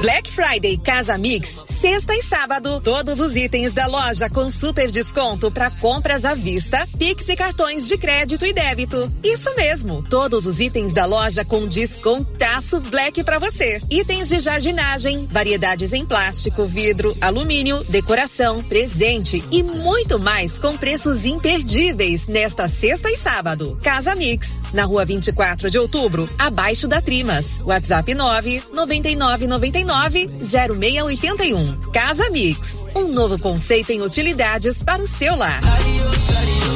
Black Friday Casa Mix, sexta e sábado, todos os itens da loja com super desconto para compras à vista, Pix e cartões de crédito e débito. Isso mesmo, todos os itens da loja com descontaço Black para você. Itens de jardinagem, variedades em plástico, vidro, alumínio, decoração, presente e muito mais com preços imperdíveis nesta sexta e sábado. Casa Mix, na rua 24 de outubro, abaixo da Trimas. WhatsApp 9 99 99 0681. Casa Mix, um novo conceito em utilidades para o seu lar.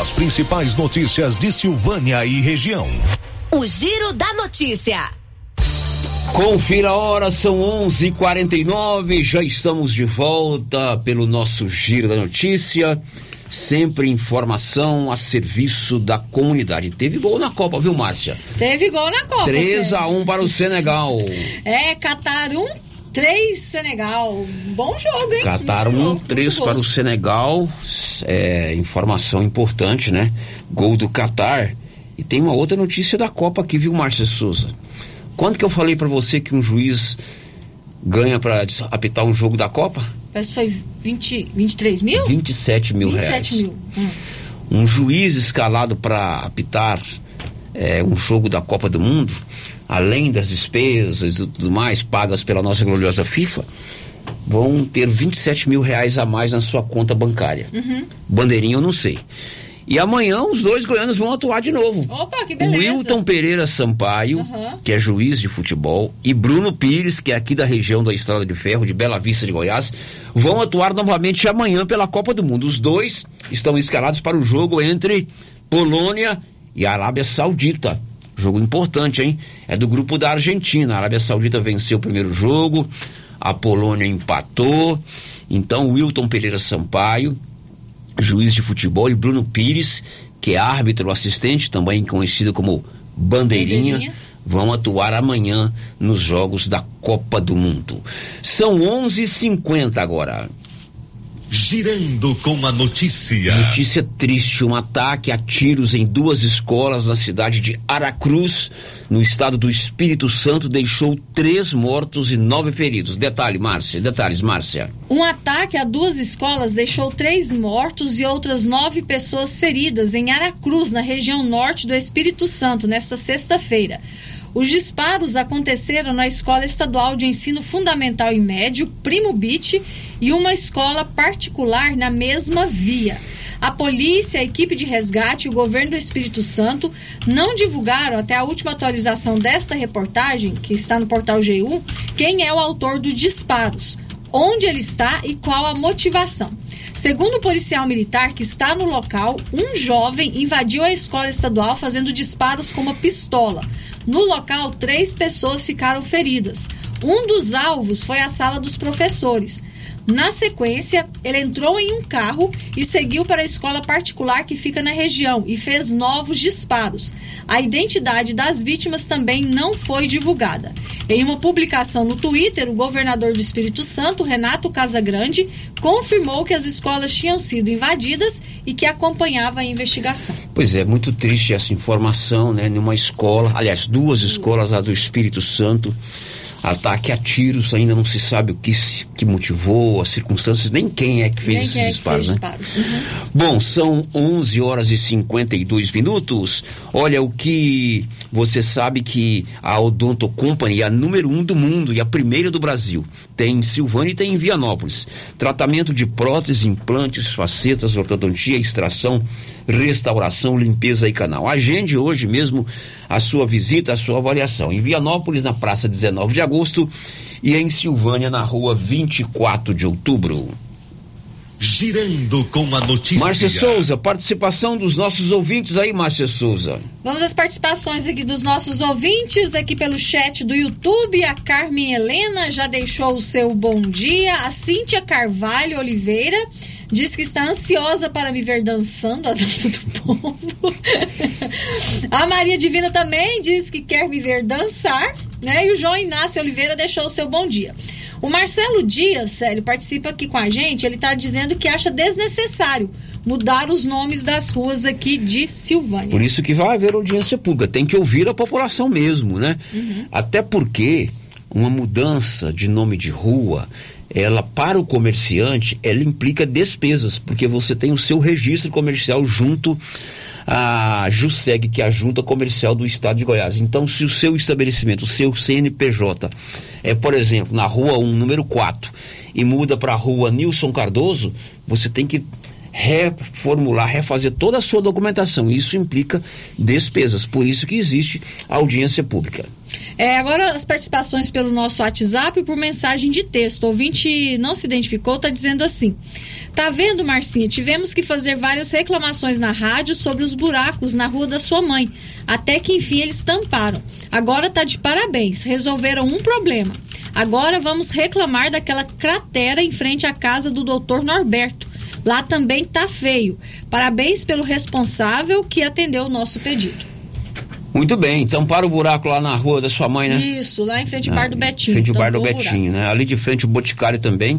As principais notícias de Silvânia e região. O Giro da Notícia. Confira a hora, são 11:49. Já estamos de volta pelo nosso Giro da Notícia. Sempre informação a serviço da comunidade. Teve gol na Copa, viu, Márcia? Teve gol na Copa. 3 a 1 para o Senegal. É, Qatar 1, 3 Senegal. Bom jogo, hein? Qatar 1, 3 para o Senegal. É, informação importante, né? Gol do Qatar. E tem uma outra notícia da Copa aqui, viu, Márcia Souza? Quando que eu falei para você que um juiz ganha para apitar um jogo da Copa? Parece que foi 20, 23 mil? 27 mil 27 reais. mil. Hum. Um juiz escalado para apitar é, um jogo da Copa do Mundo, além das despesas e tudo mais pagas pela nossa gloriosa FIFA, vão ter 27 mil reais a mais na sua conta bancária. Uhum. Bandeirinha eu não sei. E amanhã os dois goianos vão atuar de novo. Opa, que beleza. Wilton Pereira Sampaio, Uhum. que é juiz de futebol, e Bruno Pires, que é aqui da região da Estrada de Ferro, de Bela Vista de Goiás, vão atuar novamente amanhã pela Copa do Mundo. Os dois estão escalados para o jogo entre Polônia e Arábia Saudita. Jogo importante, hein? É do grupo da Argentina. A Arábia Saudita venceu o primeiro jogo, a Polônia empatou. Então, Wilton Pereira Sampaio, juiz de futebol, e Bruno Pires, que é árbitro assistente, também conhecido como Bandeirinha, Bandeirinha. vão atuar amanhã nos jogos da Copa do Mundo. São 11:50 agora. Girando com a notícia. Notícia triste: um ataque a tiros em duas escolas na cidade de Aracruz, no estado do Espírito Santo, deixou três mortos e nove feridos. Detalhe, Márcia. Detalhes, Márcia. Um ataque a duas escolas deixou três mortos e outras nove pessoas feridas em Aracruz, na região norte do Espírito Santo, nesta sexta-feira. Os disparos aconteceram na Escola Estadual de Ensino Fundamental e Médio, Primo Beach, e uma escola particular na mesma via. A polícia, a equipe de resgate e o governo do Espírito Santo não divulgaram até a última atualização desta reportagem, que está no portal G1, quem é o autor dos disparos, onde ele está e qual a motivação. Segundo o policial militar que está no local, um jovem invadiu a escola estadual fazendo disparos com uma pistola. No local, três pessoas ficaram feridas. Um dos alvos foi a sala dos professores. Na sequência, ele entrou em um carro e seguiu para a escola particular que fica na região e fez novos disparos. A identidade das vítimas também não foi divulgada. Em uma publicação no Twitter, o governador do Espírito Santo, Renato Casagrande, confirmou que as escolas tinham sido invadidas e que acompanhava a investigação. Pois é, muito triste essa informação, né? Numa escola, aliás, duas escolas lá do Espírito Santo, ataque a tiros, ainda não se sabe o que, que motivou, as circunstâncias, nem quem é que fez Nem esses é disparos, fez né? disparos. Uhum. Bom, são 11 horas e 52 minutos. Olha, o que você sabe que a Odonto Company é a número um do mundo e a primeira do Brasil. Tem em Silvânia e tem em Vianópolis. Tratamento de próteses, implantes, facetas, ortodontia, extração, restauração, limpeza e canal. Agende hoje mesmo a sua visita, a sua avaliação. Em Vianópolis, na praça 19 de agosto e em Silvânia, na rua 24 de outubro. Girando com a notícia. Márcia Souza, participação dos nossos ouvintes aí, Márcia Souza. Vamos às participações aqui dos nossos ouvintes, aqui pelo chat do YouTube. A Carmen Helena já deixou o seu bom dia. A Cíntia Carvalho Oliveira diz que está ansiosa para me ver dançando a dança do povo. a Maria Divina também diz que quer me ver dançar, né? E o João Inácio Oliveira deixou o seu bom dia. O Marcelo Dias, Célio, participa aqui com a gente. Ele está dizendo que acha desnecessário mudar os nomes das ruas aqui de Silvânia. Por isso que vai haver audiência pública. Tem que ouvir a população mesmo, né? Uhum. Até porque uma mudança de nome de rua ela para o comerciante, ela implica despesas, porque você tem o seu registro comercial junto à JUSEG, que é a Junta Comercial do Estado de Goiás. Então, se o seu estabelecimento, o seu CNPJ é, por exemplo, na rua 1, número 4, e muda para a rua Nilson Cardoso, você tem que reformular, refazer toda a sua documentação. Isso implica despesas, por isso que existe audiência pública. É, agora as participações pelo nosso WhatsApp por mensagem de texto. O ouvinte não se identificou, está dizendo assim: Tá vendo, Marcinha? Tivemos que fazer várias reclamações na rádio sobre os buracos na rua da sua mãe. Até que enfim eles tamparam. Agora tá de parabéns, resolveram um problema. Agora vamos reclamar daquela cratera em frente à casa do doutor Norberto. Lá também tá feio. Parabéns pelo responsável que atendeu o nosso pedido. Muito bem, então para o buraco lá na rua da sua mãe, né? Isso, lá em frente ao bar do Betinho. Frente ao bar do Betinho, né? Ali de frente o Boticário também,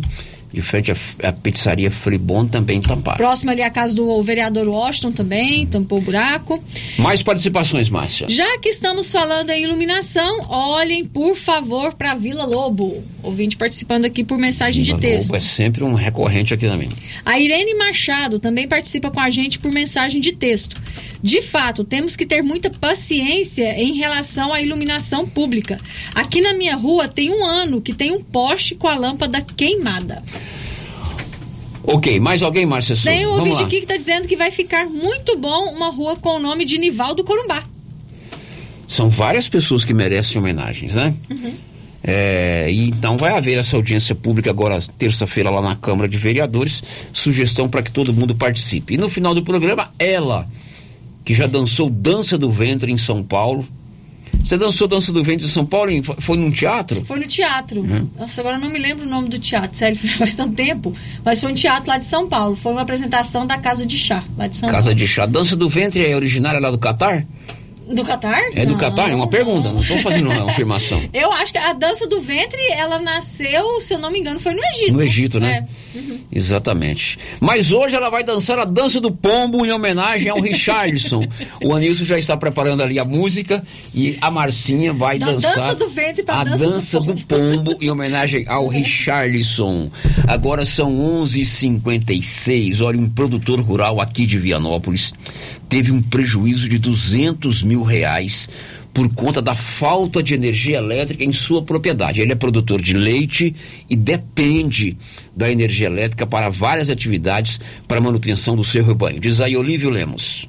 de frente à à pizzaria Fribon também tampado. Próximo ali a casa do vereador Washington também, tampou o buraco. Mais participações, Márcia. Já que estamos falando em iluminação, olhem, por favor, para Vila Lobo. Ouvinte participando aqui por mensagem de texto. Lobo é sempre um recorrente aqui também. A Irene Machado também participa com a gente por mensagem de texto. De fato, temos que ter muita paciência em relação à iluminação pública. Aqui na minha rua tem um ano que tem um poste com a lâmpada queimada. Ok, mais alguém, Márcia Souza? Tem um ouvinte aqui que está dizendo que vai ficar muito bom uma rua com o nome de Nivaldo Corumbá. São várias pessoas que merecem homenagens, né? Uhum. É, e então vai haver essa audiência pública agora, terça-feira, lá na Câmara de Vereadores. Sugestão para que todo mundo participe. E no final do programa, ela, que já dançou Dança do Ventre em São Paulo. Você dançou Dança do Ventre em São Paulo? em- Foi num teatro? Foi no teatro. Uhum. Nossa, agora eu não me lembro o nome do teatro, sério, faz tanto tempo. Mas foi um teatro lá de São Paulo. Foi uma apresentação da Casa de Chá, lá de São Casa Paulo. de Chá. Dança do Ventre é originária lá do Catar? Do Catar? É do Não. Catar? É uma pergunta, não estou fazendo uma afirmação. Eu acho que a dança do ventre, ela nasceu, se eu não me engano, foi no Egito. No Egito, né? É. Uhum. Exatamente. Mas hoje ela vai dançar a dança do pombo em homenagem ao Richardson. o Anilson já está preparando ali a música e a Marcinha vai Da dançar dança do ventre pra a dança do dança do pombo em homenagem ao Richardson. Agora são 11:56. Olha, um produtor rural aqui de Vianópolis teve um prejuízo de 200 mil reais por conta da falta de energia elétrica em sua propriedade. Ele é produtor de leite e depende da energia elétrica para várias atividades para manutenção do seu rebanho. Diz aí Olívio Lemos.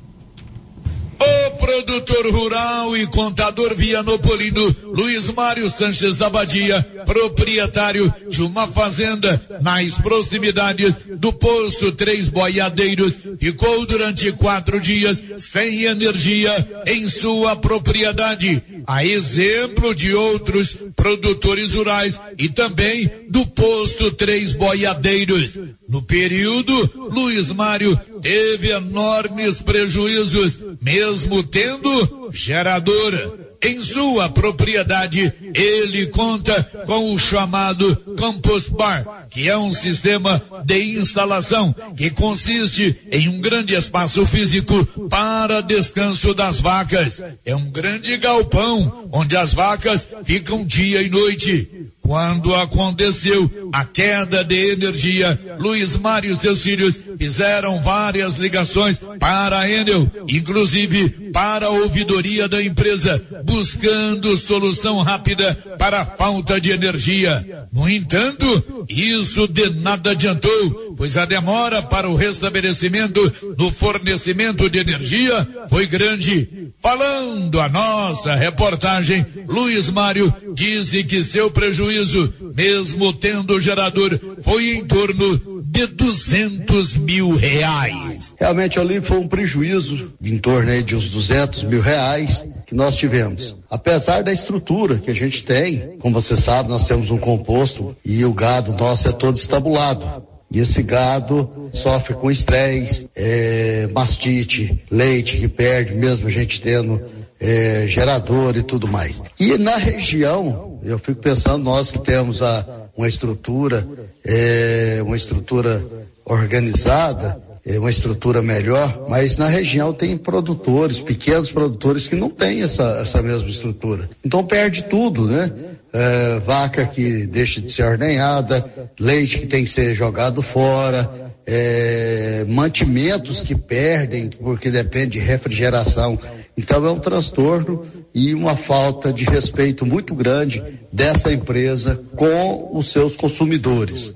Produtor rural e contador vianopolino Luiz Mário Sanches da Badia, proprietário de uma fazenda nas proximidades do posto Três Boiadeiros, ficou durante quatro dias sem energia em sua propriedade, a exemplo de outros produtores rurais e também do posto Três Boiadeiros. No período, Luiz Mário teve enormes prejuízos, mesmo tendo gerador. Em sua propriedade, ele conta com o chamado Campus Bar, que é um sistema de instalação que consiste em um grande espaço físico para descanso das vacas. É um grande galpão onde as vacas ficam dia e noite. Quando aconteceu a queda de energia, Luiz Mário e seus filhos fizeram várias ligações para a Enel, inclusive para a ouvidoria da empresa, buscando solução rápida para a falta de energia. No entanto, isso de nada adiantou, pois a demora para o restabelecimento no fornecimento de energia foi grande. Falando a nossa reportagem, Luiz Mário disse que seu prejuízo, mesmo tendo gerador, foi em torno de 200 mil reais. Realmente ali foi um prejuízo em torno de uns 200 mil reais que nós tivemos. Apesar da estrutura que a gente tem, como você sabe, nós temos um composto e o gado nosso é todo estabulado. E esse gado sofre com estresse, é, mastite, leite que perde, mesmo a gente tendo é, gerador e tudo mais. E na região, eu fico pensando, nós que temos a, uma estrutura, é, uma estrutura organizada, é, uma estrutura melhor, mas na região tem produtores, pequenos produtores que não têm essa, essa mesma estrutura. Então perde tudo, né? É, vaca que deixa de ser ordenhada, leite que tem que ser jogado fora, é, mantimentos que perdem porque depende de refrigeração. Então é um transtorno e uma falta de respeito muito grande dessa empresa com os seus consumidores.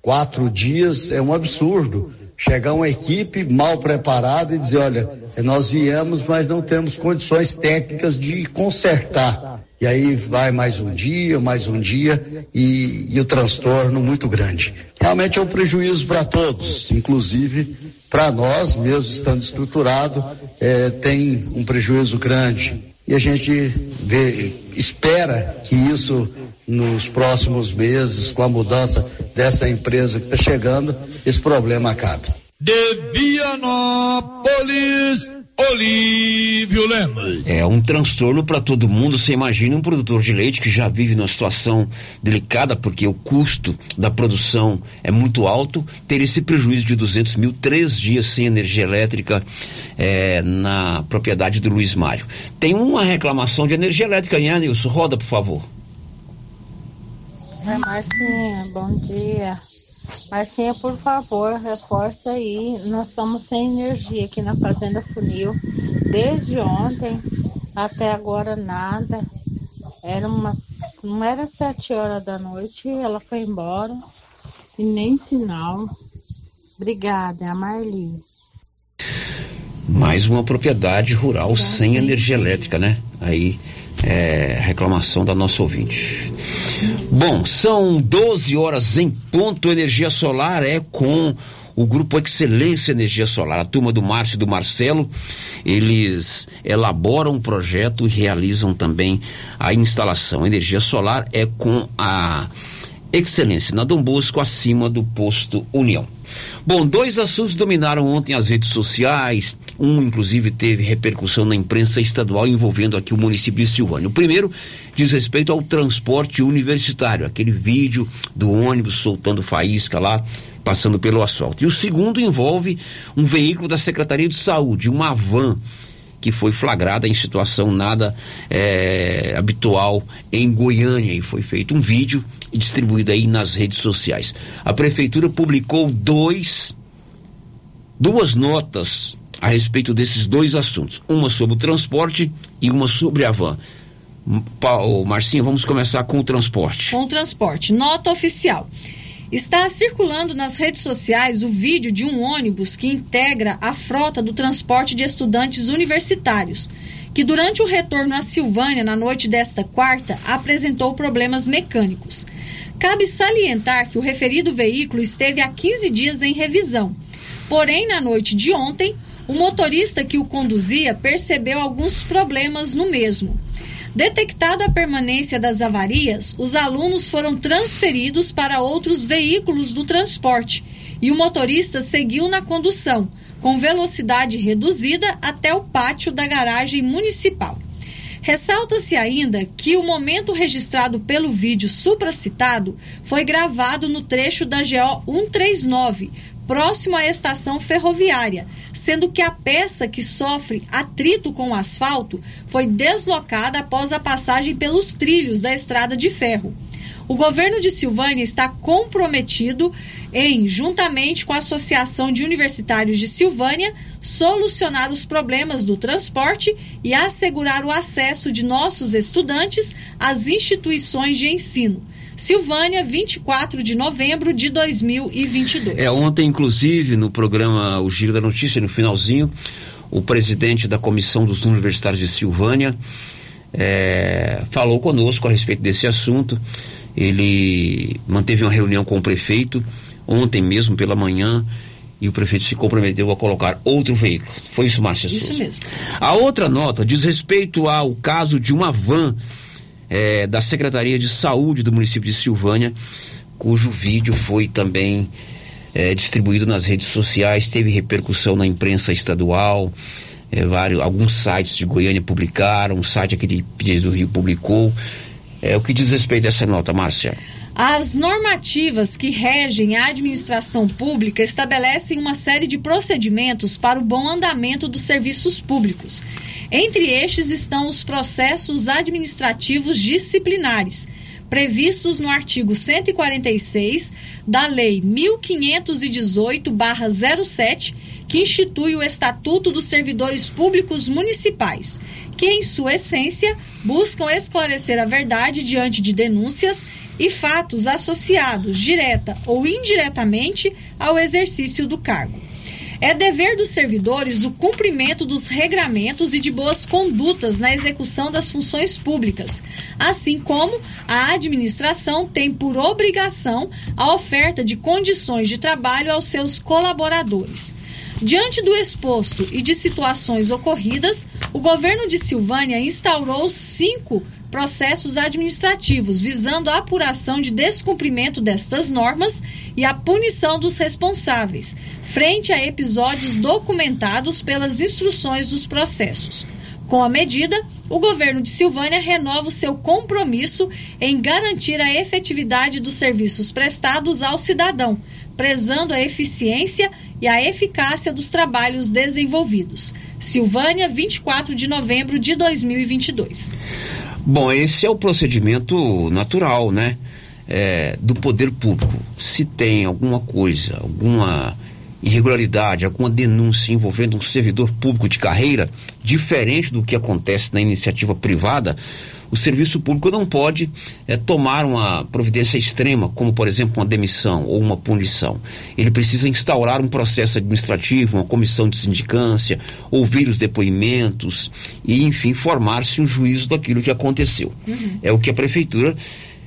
Quatro dias é um absurdo. Chegar uma equipe mal preparada e dizer, olha, nós viemos, mas não temos condições técnicas de consertar. E aí vai mais um dia, mais um dia e, e o transtorno muito grande. Realmente é um prejuízo para todos, inclusive para nós, mesmo estando estruturado, é, tem um prejuízo grande. E a gente vê, espera que isso nos próximos meses, com a mudança dessa empresa que está chegando, esse problema acabe. De Vianópolis, Olívio Lemos. É um transtorno para todo mundo. Você imagina um produtor de leite que já vive numa situação delicada porque o custo da produção é muito alto, ter esse prejuízo de 200 mil, três dias sem energia elétrica é, na propriedade do Luiz Mário. Tem uma reclamação de energia elétrica, né, Nilson? Roda, por favor. É, Marcinha, bom dia. Marcinha, por favor, reforça aí. Nós estamos sem energia aqui na Fazenda Funil. Desde ontem até agora nada. Era umas, não era sete horas da noite, ela foi embora e nem sinal. Obrigada, é a Marli. Mais uma propriedade rural sem energia elétrica, né? Aí é reclamação da nossa ouvinte. Bom, são 12 horas em ponto. Energia solar é com o grupo Excelência Energia Solar, a turma do Márcio e do Marcelo, eles elaboram um projeto e realizam também a instalação. Energia solar é com a Excelência na Dom Bosco, acima do posto União. Bom, dois assuntos dominaram ontem as redes sociais. Um, inclusive, teve repercussão na imprensa estadual envolvendo aqui o município de Silvânia. O primeiro diz respeito ao transporte universitário, aquele vídeo do ônibus soltando faísca lá, passando pelo asfalto. E o segundo envolve um veículo da Secretaria de Saúde, uma van que foi flagrada em situação nada é, habitual em Goiânia e foi feito um vídeo e aí nas redes sociais. A prefeitura publicou dois duas notas a respeito desses dois assuntos, uma sobre o transporte e uma sobre a van. Paulo, Marcinha, vamos começar com o transporte. Com o transporte. Nota oficial. Está circulando nas redes sociais o vídeo de um ônibus que integra a frota do transporte de estudantes universitários, que durante o retorno à Silvânia na noite desta quarta apresentou problemas mecânicos. Cabe salientar que o referido veículo esteve há 15 dias em revisão. Porém, na noite de ontem, o motorista que o conduzia percebeu alguns problemas no mesmo. Detectada a permanência das avarias, os alunos foram transferidos para outros veículos do transporte e o motorista seguiu na condução, com velocidade reduzida até o pátio da garagem municipal. Ressalta-se ainda que o momento registrado pelo vídeo supracitado foi gravado no trecho da GO 139, próximo à estação ferroviária, sendo que a peça que sofre atrito com o asfalto foi deslocada após a passagem pelos trilhos da estrada de ferro. O governo de Silvânia está comprometido em, juntamente com a Associação de Universitários de Silvânia, solucionar os problemas do transporte e assegurar o acesso de nossos estudantes às instituições de ensino. Silvânia, 24 de novembro de 2022. É, ontem, inclusive, no programa O Giro da Notícia, no finalzinho, o presidente da Comissão dos Universitários de Silvânia é, falou conosco a respeito desse assunto. Ele manteve uma reunião com o prefeito ontem mesmo pela manhã e o prefeito se comprometeu a colocar outro veículo. Foi isso, Márcia Isso Souza? mesmo. A outra nota diz respeito ao caso de uma van é, da Secretaria de Saúde do município de Silvânia, cujo vídeo foi também é, distribuído nas redes sociais, teve repercussão na imprensa estadual, é, vários, alguns sites de Goiânia publicaram, um site aqui de Pires do Rio publicou. É, o que diz respeito a essa nota, Márcia? As normativas que regem a administração pública estabelecem uma série de procedimentos para o bom andamento dos serviços públicos. Entre estes estão os processos administrativos disciplinares, previstos no artigo 146 da Lei 1518-07, que institui o Estatuto dos Servidores Públicos Municipais, que, em sua essência, buscam esclarecer a verdade diante de denúncias e fatos associados, direta ou indiretamente, ao exercício do cargo. É dever dos servidores o cumprimento dos regramentos e de boas condutas na execução das funções públicas, assim como a administração tem por obrigação a oferta de condições de trabalho aos seus colaboradores. Diante do exposto e de situações ocorridas, o governo de Silvânia instaurou cinco processos administrativos visando a apuração de descumprimento destas normas e a punição dos responsáveis, frente a episódios documentados pelas instruções dos processos. Com a medida, o governo de Silvânia renova o seu compromisso em garantir a efetividade dos serviços prestados ao cidadão, prezando a eficiência e a eficácia dos trabalhos desenvolvidos. Silvânia, 24 de novembro de 2022. Bom, esse é o procedimento natural, né? É, do poder público. Se tem alguma coisa, alguma irregularidade, alguma denúncia envolvendo um servidor público de carreira, diferente do que acontece na iniciativa privada, o serviço público não pode é, tomar uma providência extrema, como por exemplo uma demissão ou uma punição. Ele precisa instaurar um processo administrativo, uma comissão de sindicância, ouvir os depoimentos e, enfim, formar-se um juízo daquilo que aconteceu. Uhum. É o que a prefeitura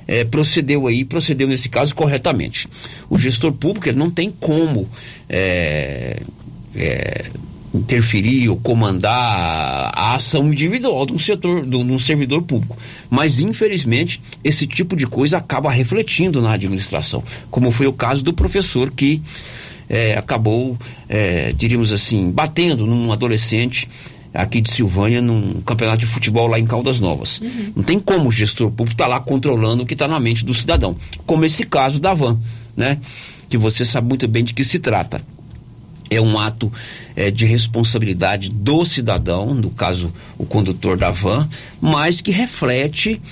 é, procedeu aí, procedeu nesse caso corretamente. O gestor público ele não tem como é, é, interferir ou comandar a ação individual de um setor, de um servidor público. Mas, infelizmente, esse tipo de coisa acaba refletindo na administração, como foi o caso do professor que é, acabou, é, diríamos assim, batendo num adolescente aqui de Silvânia num campeonato de futebol lá em Caldas Novas. Uhum. Não tem como o gestor público estar tá lá controlando o que está na mente do cidadão, como esse caso da van, né? Que você sabe muito bem de que se trata é um ato é, de responsabilidade do cidadão, no caso o condutor da van, mas que reflete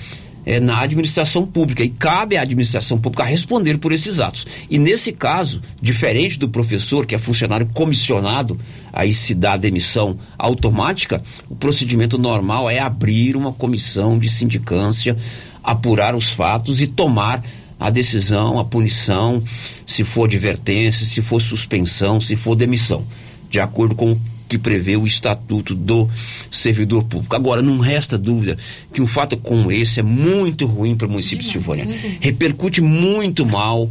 é, na administração pública e cabe à administração pública responder por esses atos. E nesse caso, diferente do professor, que é funcionário comissionado, aí se dá a demissão automática, o procedimento normal é abrir uma comissão de sindicância, apurar os fatos e tomar a decisão, a punição, se for advertência, se for suspensão, se for demissão, de acordo com o que prevê o estatuto do servidor público. Agora, não resta dúvida que um fato como esse é muito ruim para o município de Silvânia. Repercute muito mal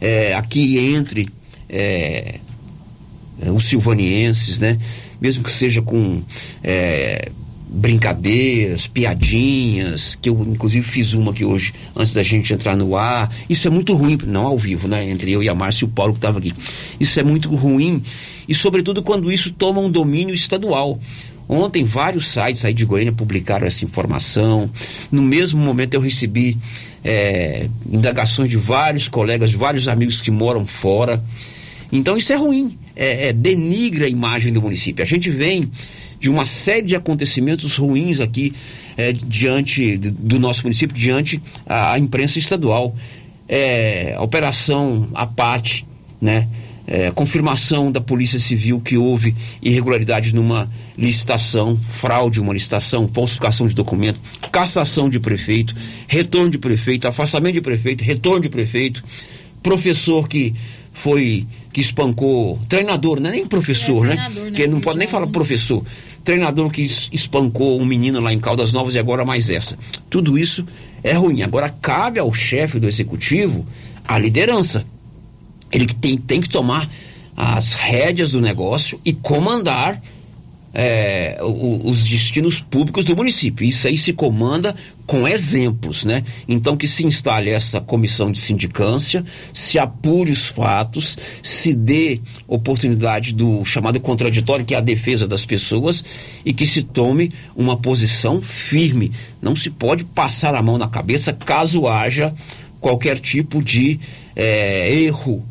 é, aqui entre é, os silvanienses, né? Mesmo que seja com é, brincadeiras, piadinhas, que eu inclusive fiz uma aqui hoje, antes da gente entrar no ar. Isso é muito ruim, não ao vivo, né? Entre eu e a Márcia e o Paulo que estava aqui. Isso é muito ruim, e sobretudo quando isso toma um domínio estadual. Ontem vários sites aí de Goiânia publicaram essa informação. No mesmo momento eu recebi é, indagações de vários colegas, de vários amigos que moram fora. Então isso é ruim, é, é, denigra a imagem do município. A gente vem de uma série de acontecimentos ruins aqui é, diante do nosso município, diante a, imprensa estadual. É, operação a parte, né? É, confirmação da Polícia Civil que houve irregularidades numa licitação, fraude uma licitação, falsificação de documento, cassação de prefeito, retorno de prefeito, afastamento de prefeito, retorno de prefeito, professor que foi que espancou treinador, não é nem professor, é, né? né? Que não pode nem falar professor. Treinador que espancou um menino lá em Caldas Novas e agora mais essa. Tudo isso é ruim. Agora cabe ao chefe do executivo a liderança. Ele tem, tem que tomar as rédeas do negócio e comandar é, o, os destinos públicos do município. Isso aí se comanda com exemplos, né? Então que se instale essa comissão de sindicância, se apure os fatos, se dê oportunidade do chamado contraditório, que é a defesa das pessoas, e que se tome uma posição firme. Não se pode passar a mão na cabeça caso haja qualquer tipo de é, erro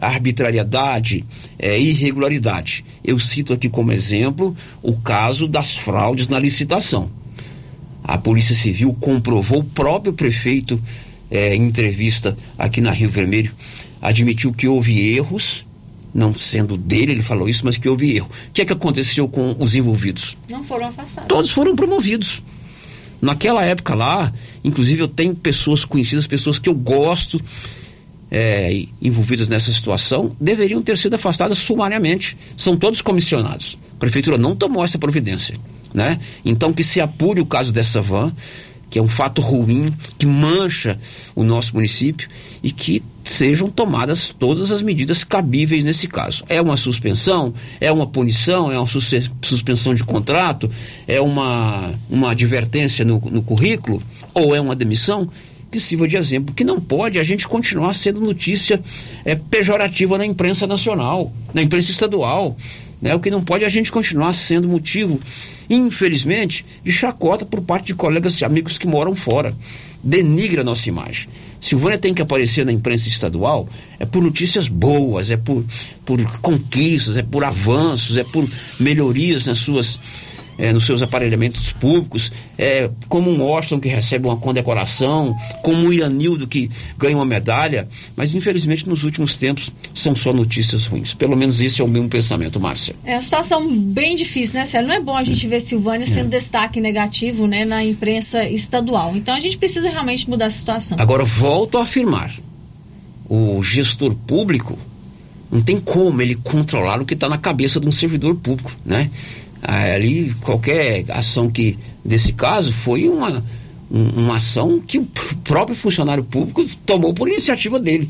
arbitrariedade, é, irregularidade. Eu cito aqui como exemplo o caso das fraudes na licitação. A Polícia Civil comprovou, o próprio prefeito, é, em entrevista aqui na Rio Vermelho, admitiu que houve erros, não sendo dele, ele falou isso, mas que houve erro. O que é que aconteceu com os envolvidos? Não foram afastados. Todos foram promovidos. Naquela época lá, inclusive eu tenho pessoas conhecidas, pessoas que eu gosto, é, envolvidas nessa situação, deveriam ter sido afastadas sumariamente. São todos comissionados. A prefeitura não tomou essa providência, né? Então que se apure o caso dessa van, que é um fato ruim, que mancha o nosso município e que sejam tomadas todas as medidas cabíveis nesse caso. É uma suspensão, é uma punição, é uma suspensão de contrato, é uma, uma advertência no, no currículo ou é uma demissão? Que sirva de exemplo, que não pode a gente continuar sendo notícia é, pejorativa na imprensa nacional, na imprensa estadual. Né? O que não pode é a gente continuar sendo motivo, infelizmente, de chacota por parte de colegas e amigos que moram fora. Denigra a nossa imagem. Silvânia tem que aparecer na imprensa estadual é por notícias boas, é por, por conquistas, é por avanços, é por melhorias nas suas é, nos seus aparelhamentos públicos, é, como um Washington que recebe uma condecoração, como um Iranildo que ganha uma medalha, mas infelizmente nos últimos tempos são só notícias ruins. Pelo menos esse é o meu pensamento, Márcia. É uma situação bem difícil, né, Célio? Não é bom a gente ver Silvânia sendo é. destaque negativo né, na imprensa estadual. Então a gente precisa realmente mudar a situação. Agora, volto a afirmar: o gestor público não tem como ele controlar o que está na cabeça de um servidor público, né? Ali qualquer ação que desse caso foi uma, um, uma ação que o próprio funcionário público tomou por iniciativa dele.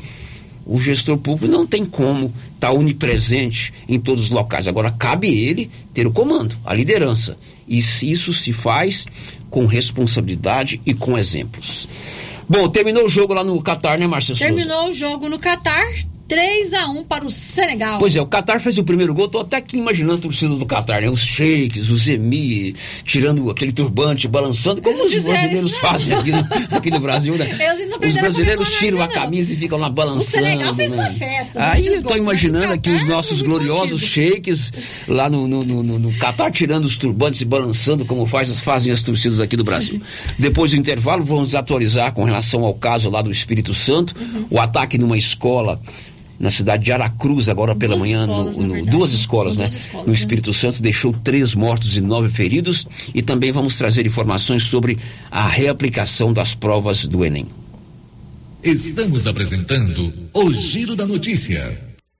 O gestor público não tem como estar tá onipresente em todos os locais. Agora cabe ele ter o comando, a liderança. E isso se faz com responsabilidade e com exemplos. Bom, terminou o jogo lá no Catar, né, Márcia Terminou o jogo no Catar. 3 a 1 para o Senegal. Pois é, o Qatar fez o primeiro gol, tô até aqui imaginando a torcida do Qatar, né? Os sheiks, os emi, tirando aqueles turbante, balançando, como os brasileiros fazem aqui no, aqui no Brasil, né? os brasileiros tiram a camisa e ficam lá balançando. O Senegal fez né? uma festa. Aí eu tô imaginando aqui os nossos gloriosos sheiks lá no, no, no, no, Qatar tirando os turbantes e balançando como faz, fazem as torcidas aqui do Brasil. Uhum. Depois do intervalo, vamos atualizar com relação ao caso lá do Espírito Santo, uhum. o ataque numa escola na cidade de Aracruz, agora pela duas manhã, escolas, no, no, duas escolas, né? Escolas, no né? Espírito Santo, deixou três mortos e nove feridos. E também vamos trazer informações sobre a reaplicação das provas do Enem. Estamos apresentando o Giro da Notícia.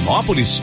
Florianópolis?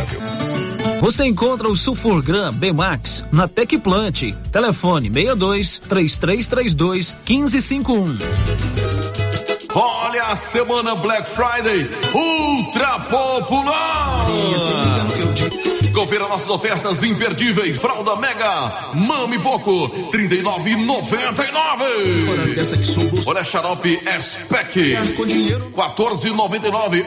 Você encontra o Sulfurgram B-Max na Tecplant. Telefone 62 3332 1551. Olha a semana Black Friday Ultra Popular. Confira nossas ofertas imperdíveis. Fralda Mega, Mami Poco, 39,99. Olha xarope S-Pack, 14,99.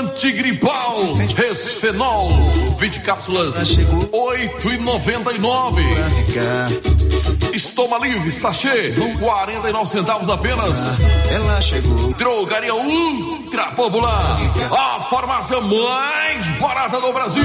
Antigripal, Resfenol, 20 cápsulas, 8,99. Estoma Livre, sachê, 49 centavos apenas. Ela chegou. Drogaria Ultra Popular, a farmácia mais barata do Brasil.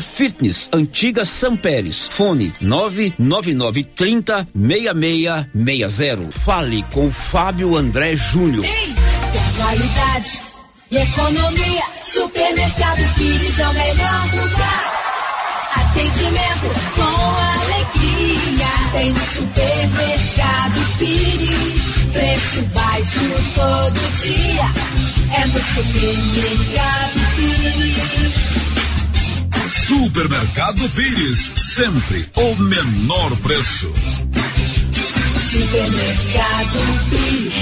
Fitness, antiga São Pérez. Fone 99930 6660. Fale com Fábio André Júnior. Qualidade e economia. Supermercado Pires é o melhor lugar. Atendimento com alegria. Tem no supermercado Pires. Preço baixo todo dia. É no supermercado Pires. Supermercado Pires, sempre o menor preço. Supermercado Pires.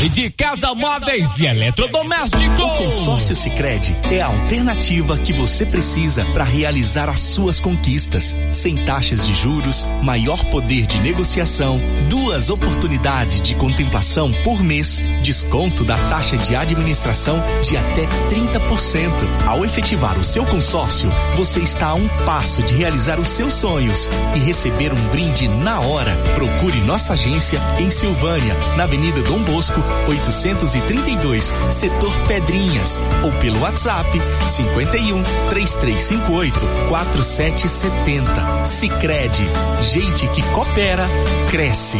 De casa móveis e eletrodomésticos. O consórcio Sicredi é a alternativa que você precisa para realizar as suas conquistas. Sem taxas de juros, maior poder de negociação, duas oportunidades de contemplação por mês, desconto da taxa de administração de até 30%. Ao efetivar o seu consórcio, você está a um passo de realizar os seus sonhos e receber um brinde na hora. Procure nossa agência em Silvânia, na Avenida Dom Bosco, 832, setor Pedrinhas, ou pelo WhatsApp 51 3358 4770. Sicredi, gente que coopera, cresce.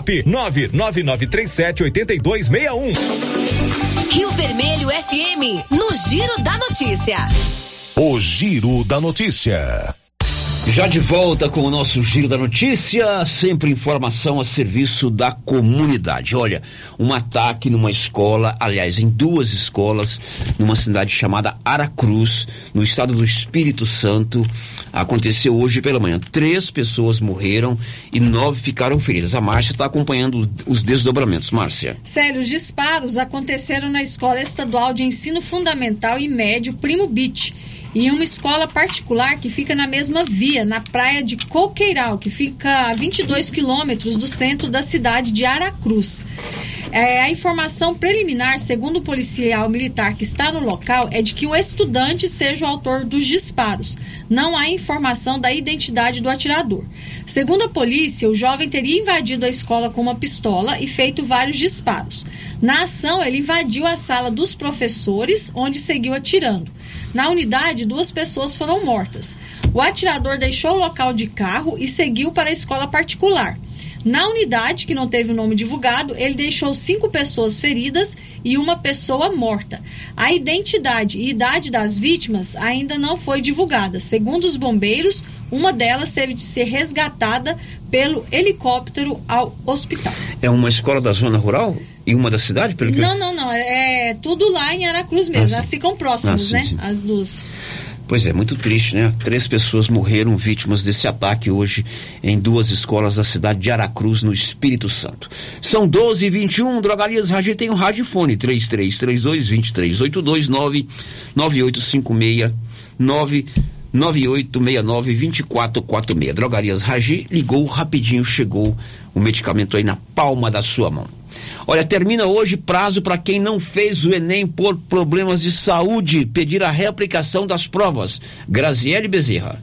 WhatsApp 999378261. Rio Vermelho FM, no Giro da Notícia. O Giro da Notícia. Já de volta com o nosso Giro da Notícia, sempre informação a serviço da comunidade. Olha, um ataque numa escola, aliás, em duas escolas, numa cidade chamada Aracruz, no estado do Espírito Santo, aconteceu hoje pela manhã. Três pessoas morreram e nove ficaram feridas. A Márcia está acompanhando os desdobramentos. Márcia. Sério, os disparos aconteceram na Escola Estadual de Ensino Fundamental e Médio Primo Beach e uma escola particular que fica na mesma via, na praia de Coqueiral, que fica a 22 quilômetros do centro da cidade de Aracruz. É, a informação preliminar, segundo o policial militar que está no local, é de que um estudante seja o autor dos disparos. Não há informação da identidade do atirador. Segundo a polícia, o jovem teria invadido a escola com uma pistola e feito vários disparos. Na ação, ele invadiu a sala dos professores, onde seguiu atirando. Na unidade, duas pessoas foram mortas. O atirador deixou o local de carro e seguiu para a escola particular. Na unidade, que não teve o nome divulgado, ele deixou cinco pessoas feridas e uma pessoa morta. A identidade e idade das vítimas ainda não foi divulgada. Segundo os bombeiros, uma delas teve de ser resgatada pelo helicóptero ao hospital. É uma escola da zona rural e uma da cidade? Pelo que... Não, não, não. É, é tudo lá em Aracruz mesmo. Ah, Elas ficam próximas, ah, sim, né? Sim. As duas. Pois é, muito triste, né? Três pessoas morreram vítimas desse ataque hoje em duas escolas da cidade de Aracruz, no Espírito Santo. São 12 e 21 Drogarias Ragi tem um radiofone, 3332-2382, 9856 9869-2446. Drogarias Ragi ligou rapidinho, chegou o medicamento aí na palma da sua mão. Olha, termina hoje prazo para quem não fez o Enem por problemas de saúde pedir a reaplicação das provas. Graziele Bezerra.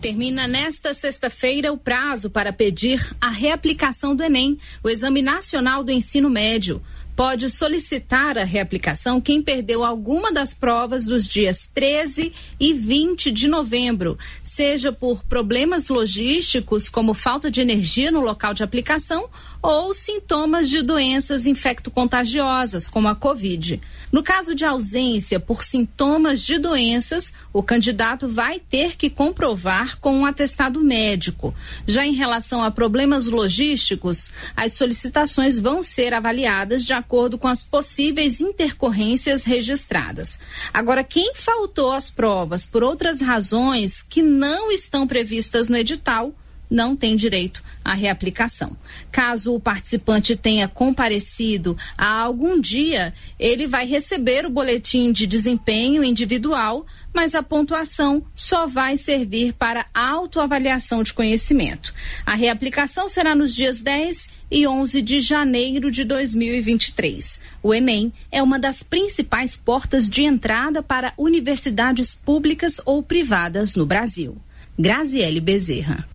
Termina nesta sexta-feira o prazo para pedir a reaplicação do Enem, o Exame Nacional do Ensino Médio pode solicitar a reaplicação quem perdeu alguma das provas dos dias 13 e 20 de novembro, seja por problemas logísticos, como falta de energia no local de aplicação, ou sintomas de doenças infecto-contagiosas, como a Covid. No caso de ausência por sintomas de doenças, o candidato vai ter que comprovar com um atestado médico. Já em relação a problemas logísticos, as solicitações vão ser avaliadas de acordo com as possíveis intercorrências registradas. Agora, quem faltou às provas por outras razões que não estão previstas no edital, não tem direito à reaplicação. Caso o participante tenha comparecido há algum dia, ele vai receber o boletim de desempenho individual, mas a pontuação só vai servir para autoavaliação de conhecimento. A reaplicação será nos dias 10 e 11 de janeiro de 2023. O Enem é uma das principais portas de entrada para universidades públicas ou privadas no Brasil. Graziele Bezerra.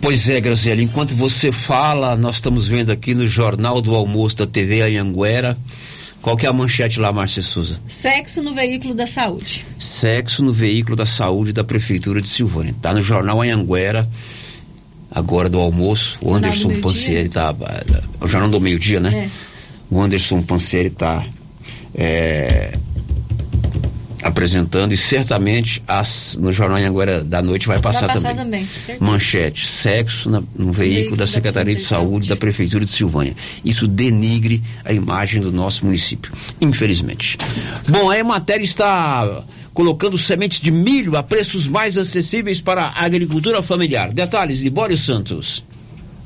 Pois é, Graziele, enquanto você fala, nós estamos vendo aqui no Jornal do Almoço da TV Anhanguera. Qual que é a manchete lá, Márcia Souza? Sexo no veículo da saúde. Sexo no veículo da saúde da Prefeitura de Silvânia. Está no Jornal Anhanguera, agora do almoço. O Anderson Pancieri está. O Jornal do Meio-Dia, né? É. O Anderson Pancieri está é, apresentando e certamente as, no Jornal Anhanguera da Noite vai passar, vai passar também. também Manchete, sexo na, no veículo, veículo da Secretaria da de Saúde da Prefeitura de Silvânia. Isso denigre a imagem do nosso município, infelizmente. Bom, a matéria está colocando sementes de milho a preços mais acessíveis para a agricultura familiar. Detalhes, Libório Santos.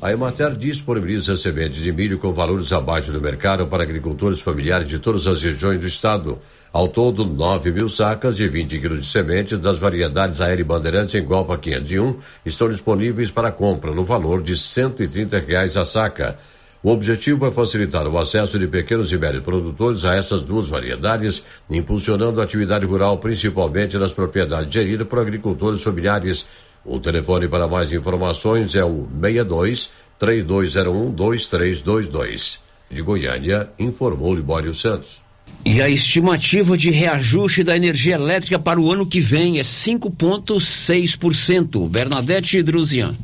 A Emater disponibiliza sementes de milho com valores abaixo do mercado para agricultores familiares de todas as regiões do estado. Ao todo, 9 mil sacas de 20 quilos de sementes das variedades Aérea Bandeirantes em Golpa 501 estão disponíveis para compra no valor de 130 reais a saca. O objetivo é facilitar o acesso de pequenos e médios produtores a essas duas variedades, impulsionando a atividade rural, principalmente nas propriedades geridas por agricultores familiares. O telefone para mais informações é o 62 3201 2322. De Goiânia, informou Libório Santos. E a estimativa de reajuste da energia elétrica para o ano que vem é 5,6%. Bernadette Druzian.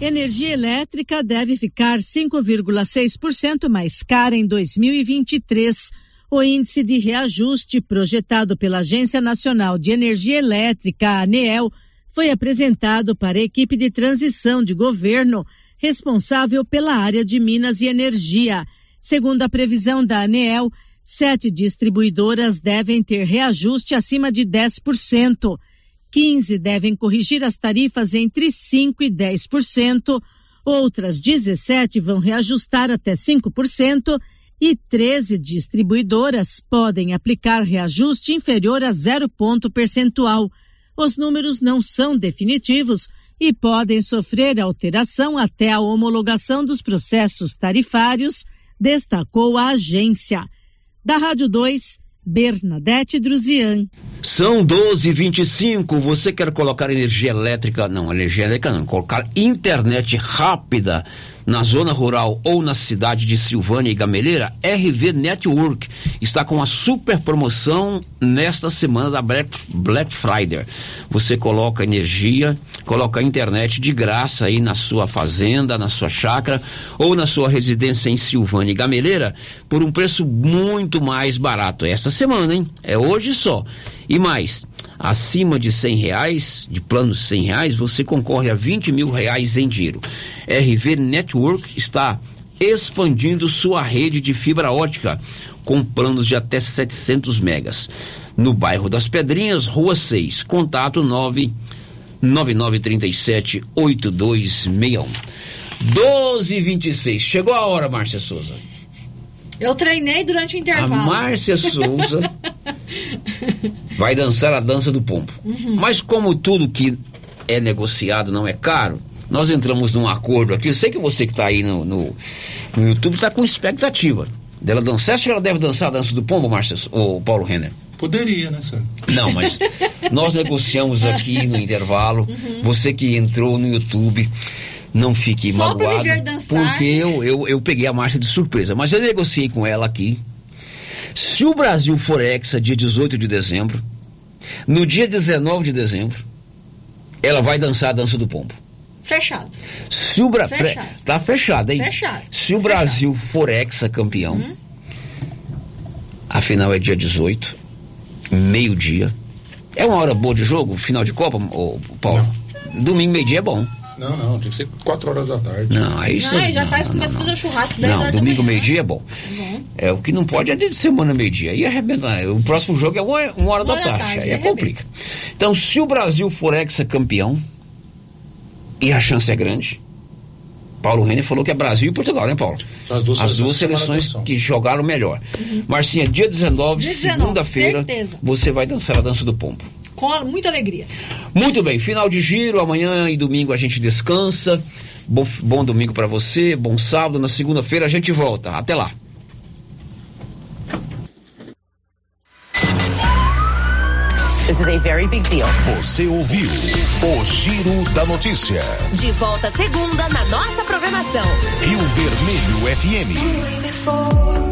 Energia elétrica deve ficar 5,6% mais cara em 2023. O índice de reajuste projetado pela Agência Nacional de Energia Elétrica, a ANEEL, foi apresentado para a equipe de transição de governo responsável pela área de Minas e Energia. Segundo a previsão da ANEEL, Sete distribuidoras devem ter reajuste acima de 10%. 15 devem corrigir as tarifas entre 5% e 10%. Outras 17 vão reajustar até 5% e 13 distribuidoras podem aplicar reajuste inferior a zero ponto percentual. Os números não são definitivos e podem sofrer alteração até a homologação dos processos tarifários, destacou a agência. Da Rádio 2, Bernadette Druzian. São 12 e 25 Você quer colocar energia elétrica? Não, energia elétrica não. Colocar internet rápida na zona rural ou na cidade de Silvânia e Gameleira, RV Network está com a super promoção nesta semana da Black, Friday. Você coloca energia, coloca internet de graça aí na sua fazenda, na sua chácara ou na sua residência em Silvânia e Gameleira por um preço muito mais barato. Esta semana, hein? É hoje só. E mais, acima de cem reais, de planos cem reais, você concorre a 20 mil reais em dinheiro. RV Network está expandindo sua rede de fibra ótica com planos de até 700 megas. No bairro das Pedrinhas, Rua 6, contato 9 9937 8261. 1226. Chegou a hora, Márcia Souza. Eu treinei durante o intervalo. A Márcia Souza vai dançar a dança do pombo. Uhum. Mas como tudo que é negociado não é caro, nós entramos num acordo aqui. Eu sei que você que está aí no, no, no YouTube está com expectativa dela dançar. Acho que ela deve dançar a dança do pombo, Márcia, ou Paulo Renner? Poderia, né, senhor? Não, mas nós negociamos aqui no intervalo. Uhum. Você que entrou no YouTube não fique Só magoado. Porque eu, eu, eu peguei a marcha de surpresa. Mas eu negociei com ela aqui. Se o Brasil for hexa dia 18 de dezembro, no dia 19 de dezembro, ela vai dançar a dança do pombo. Fechado. Se o Bra... fechado. Tá fechado, hein? Fechado. Se o fechado. Brasil for hexa campeão, uhum. a final é dia 18, meio-dia. É uma hora boa de jogo, final de Copa, ô, Paulo? Não. Domingo, meio-dia é bom. Não, não, tem que ser 4 horas da tarde. Não, aí não, você, já não, faz, não, começa a fazer o churrasco 10 não, horas domingo meio-dia é bom. É, é o que não pode é de semana meio-dia. Aí arrebenta. O próximo jogo é uma, uma hora, uma da, tarde, tarde. Aí é complica. Então, se o Brasil for ex-campeão, E a chance é grande. Paulo Renner falou que é Brasil e Portugal, né, Paulo? As duas, As duas seleções que jogaram melhor. Uhum. Marcinha, dia 19, segunda-feira, você vai dançar a dança do pombo. Com muita alegria. Muito bem, final de giro, amanhã e domingo a gente descansa. Bom, bom domingo para você, bom sábado. Na segunda-feira a gente volta. Até lá. Is a very big deal. Você ouviu o Giro da Notícia. De volta segunda na nossa programação. Rio Vermelho FM.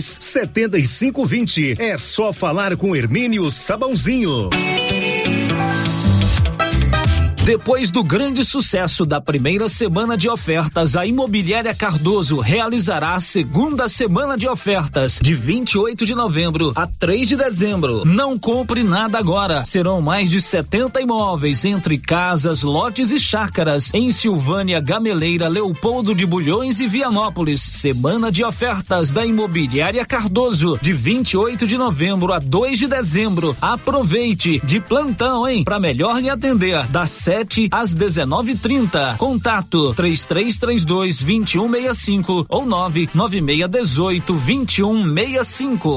setenta e cinco vinte. É só falar com Hermínio Sabãozinho. Depois do grande sucesso da primeira semana de ofertas, a Imobiliária Cardoso realizará a segunda semana de ofertas, de 28 de novembro a 3 de dezembro. Não compre nada agora. Serão mais de 70 imóveis, entre casas, lotes e chácaras, em Silvânia, Gameleira, Leopoldo de Bulhões e Vianópolis. Semana de ofertas da Imobiliária Cardoso, de 28 de novembro a 2 de dezembro. Aproveite de plantão, hein? Para melhor lhe atender, das 7 às 19:30. Contato 3332 2165 ou 99618 2165.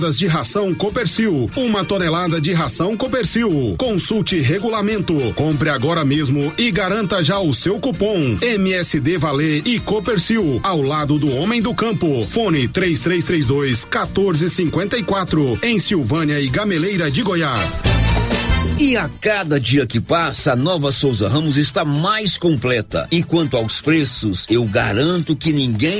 toneladas de ração Copercil, uma tonelada de ração Copercil. Consulte regulamento, compre agora mesmo e garanta já o seu cupom MSD Valer e Copercil ao lado do homem do campo. Fone 3332 1454 em Silvânia e Gameleira de Goiás. E a cada dia que passa, a nova Souza Ramos está mais completa. E quanto aos preços, eu garanto que ninguém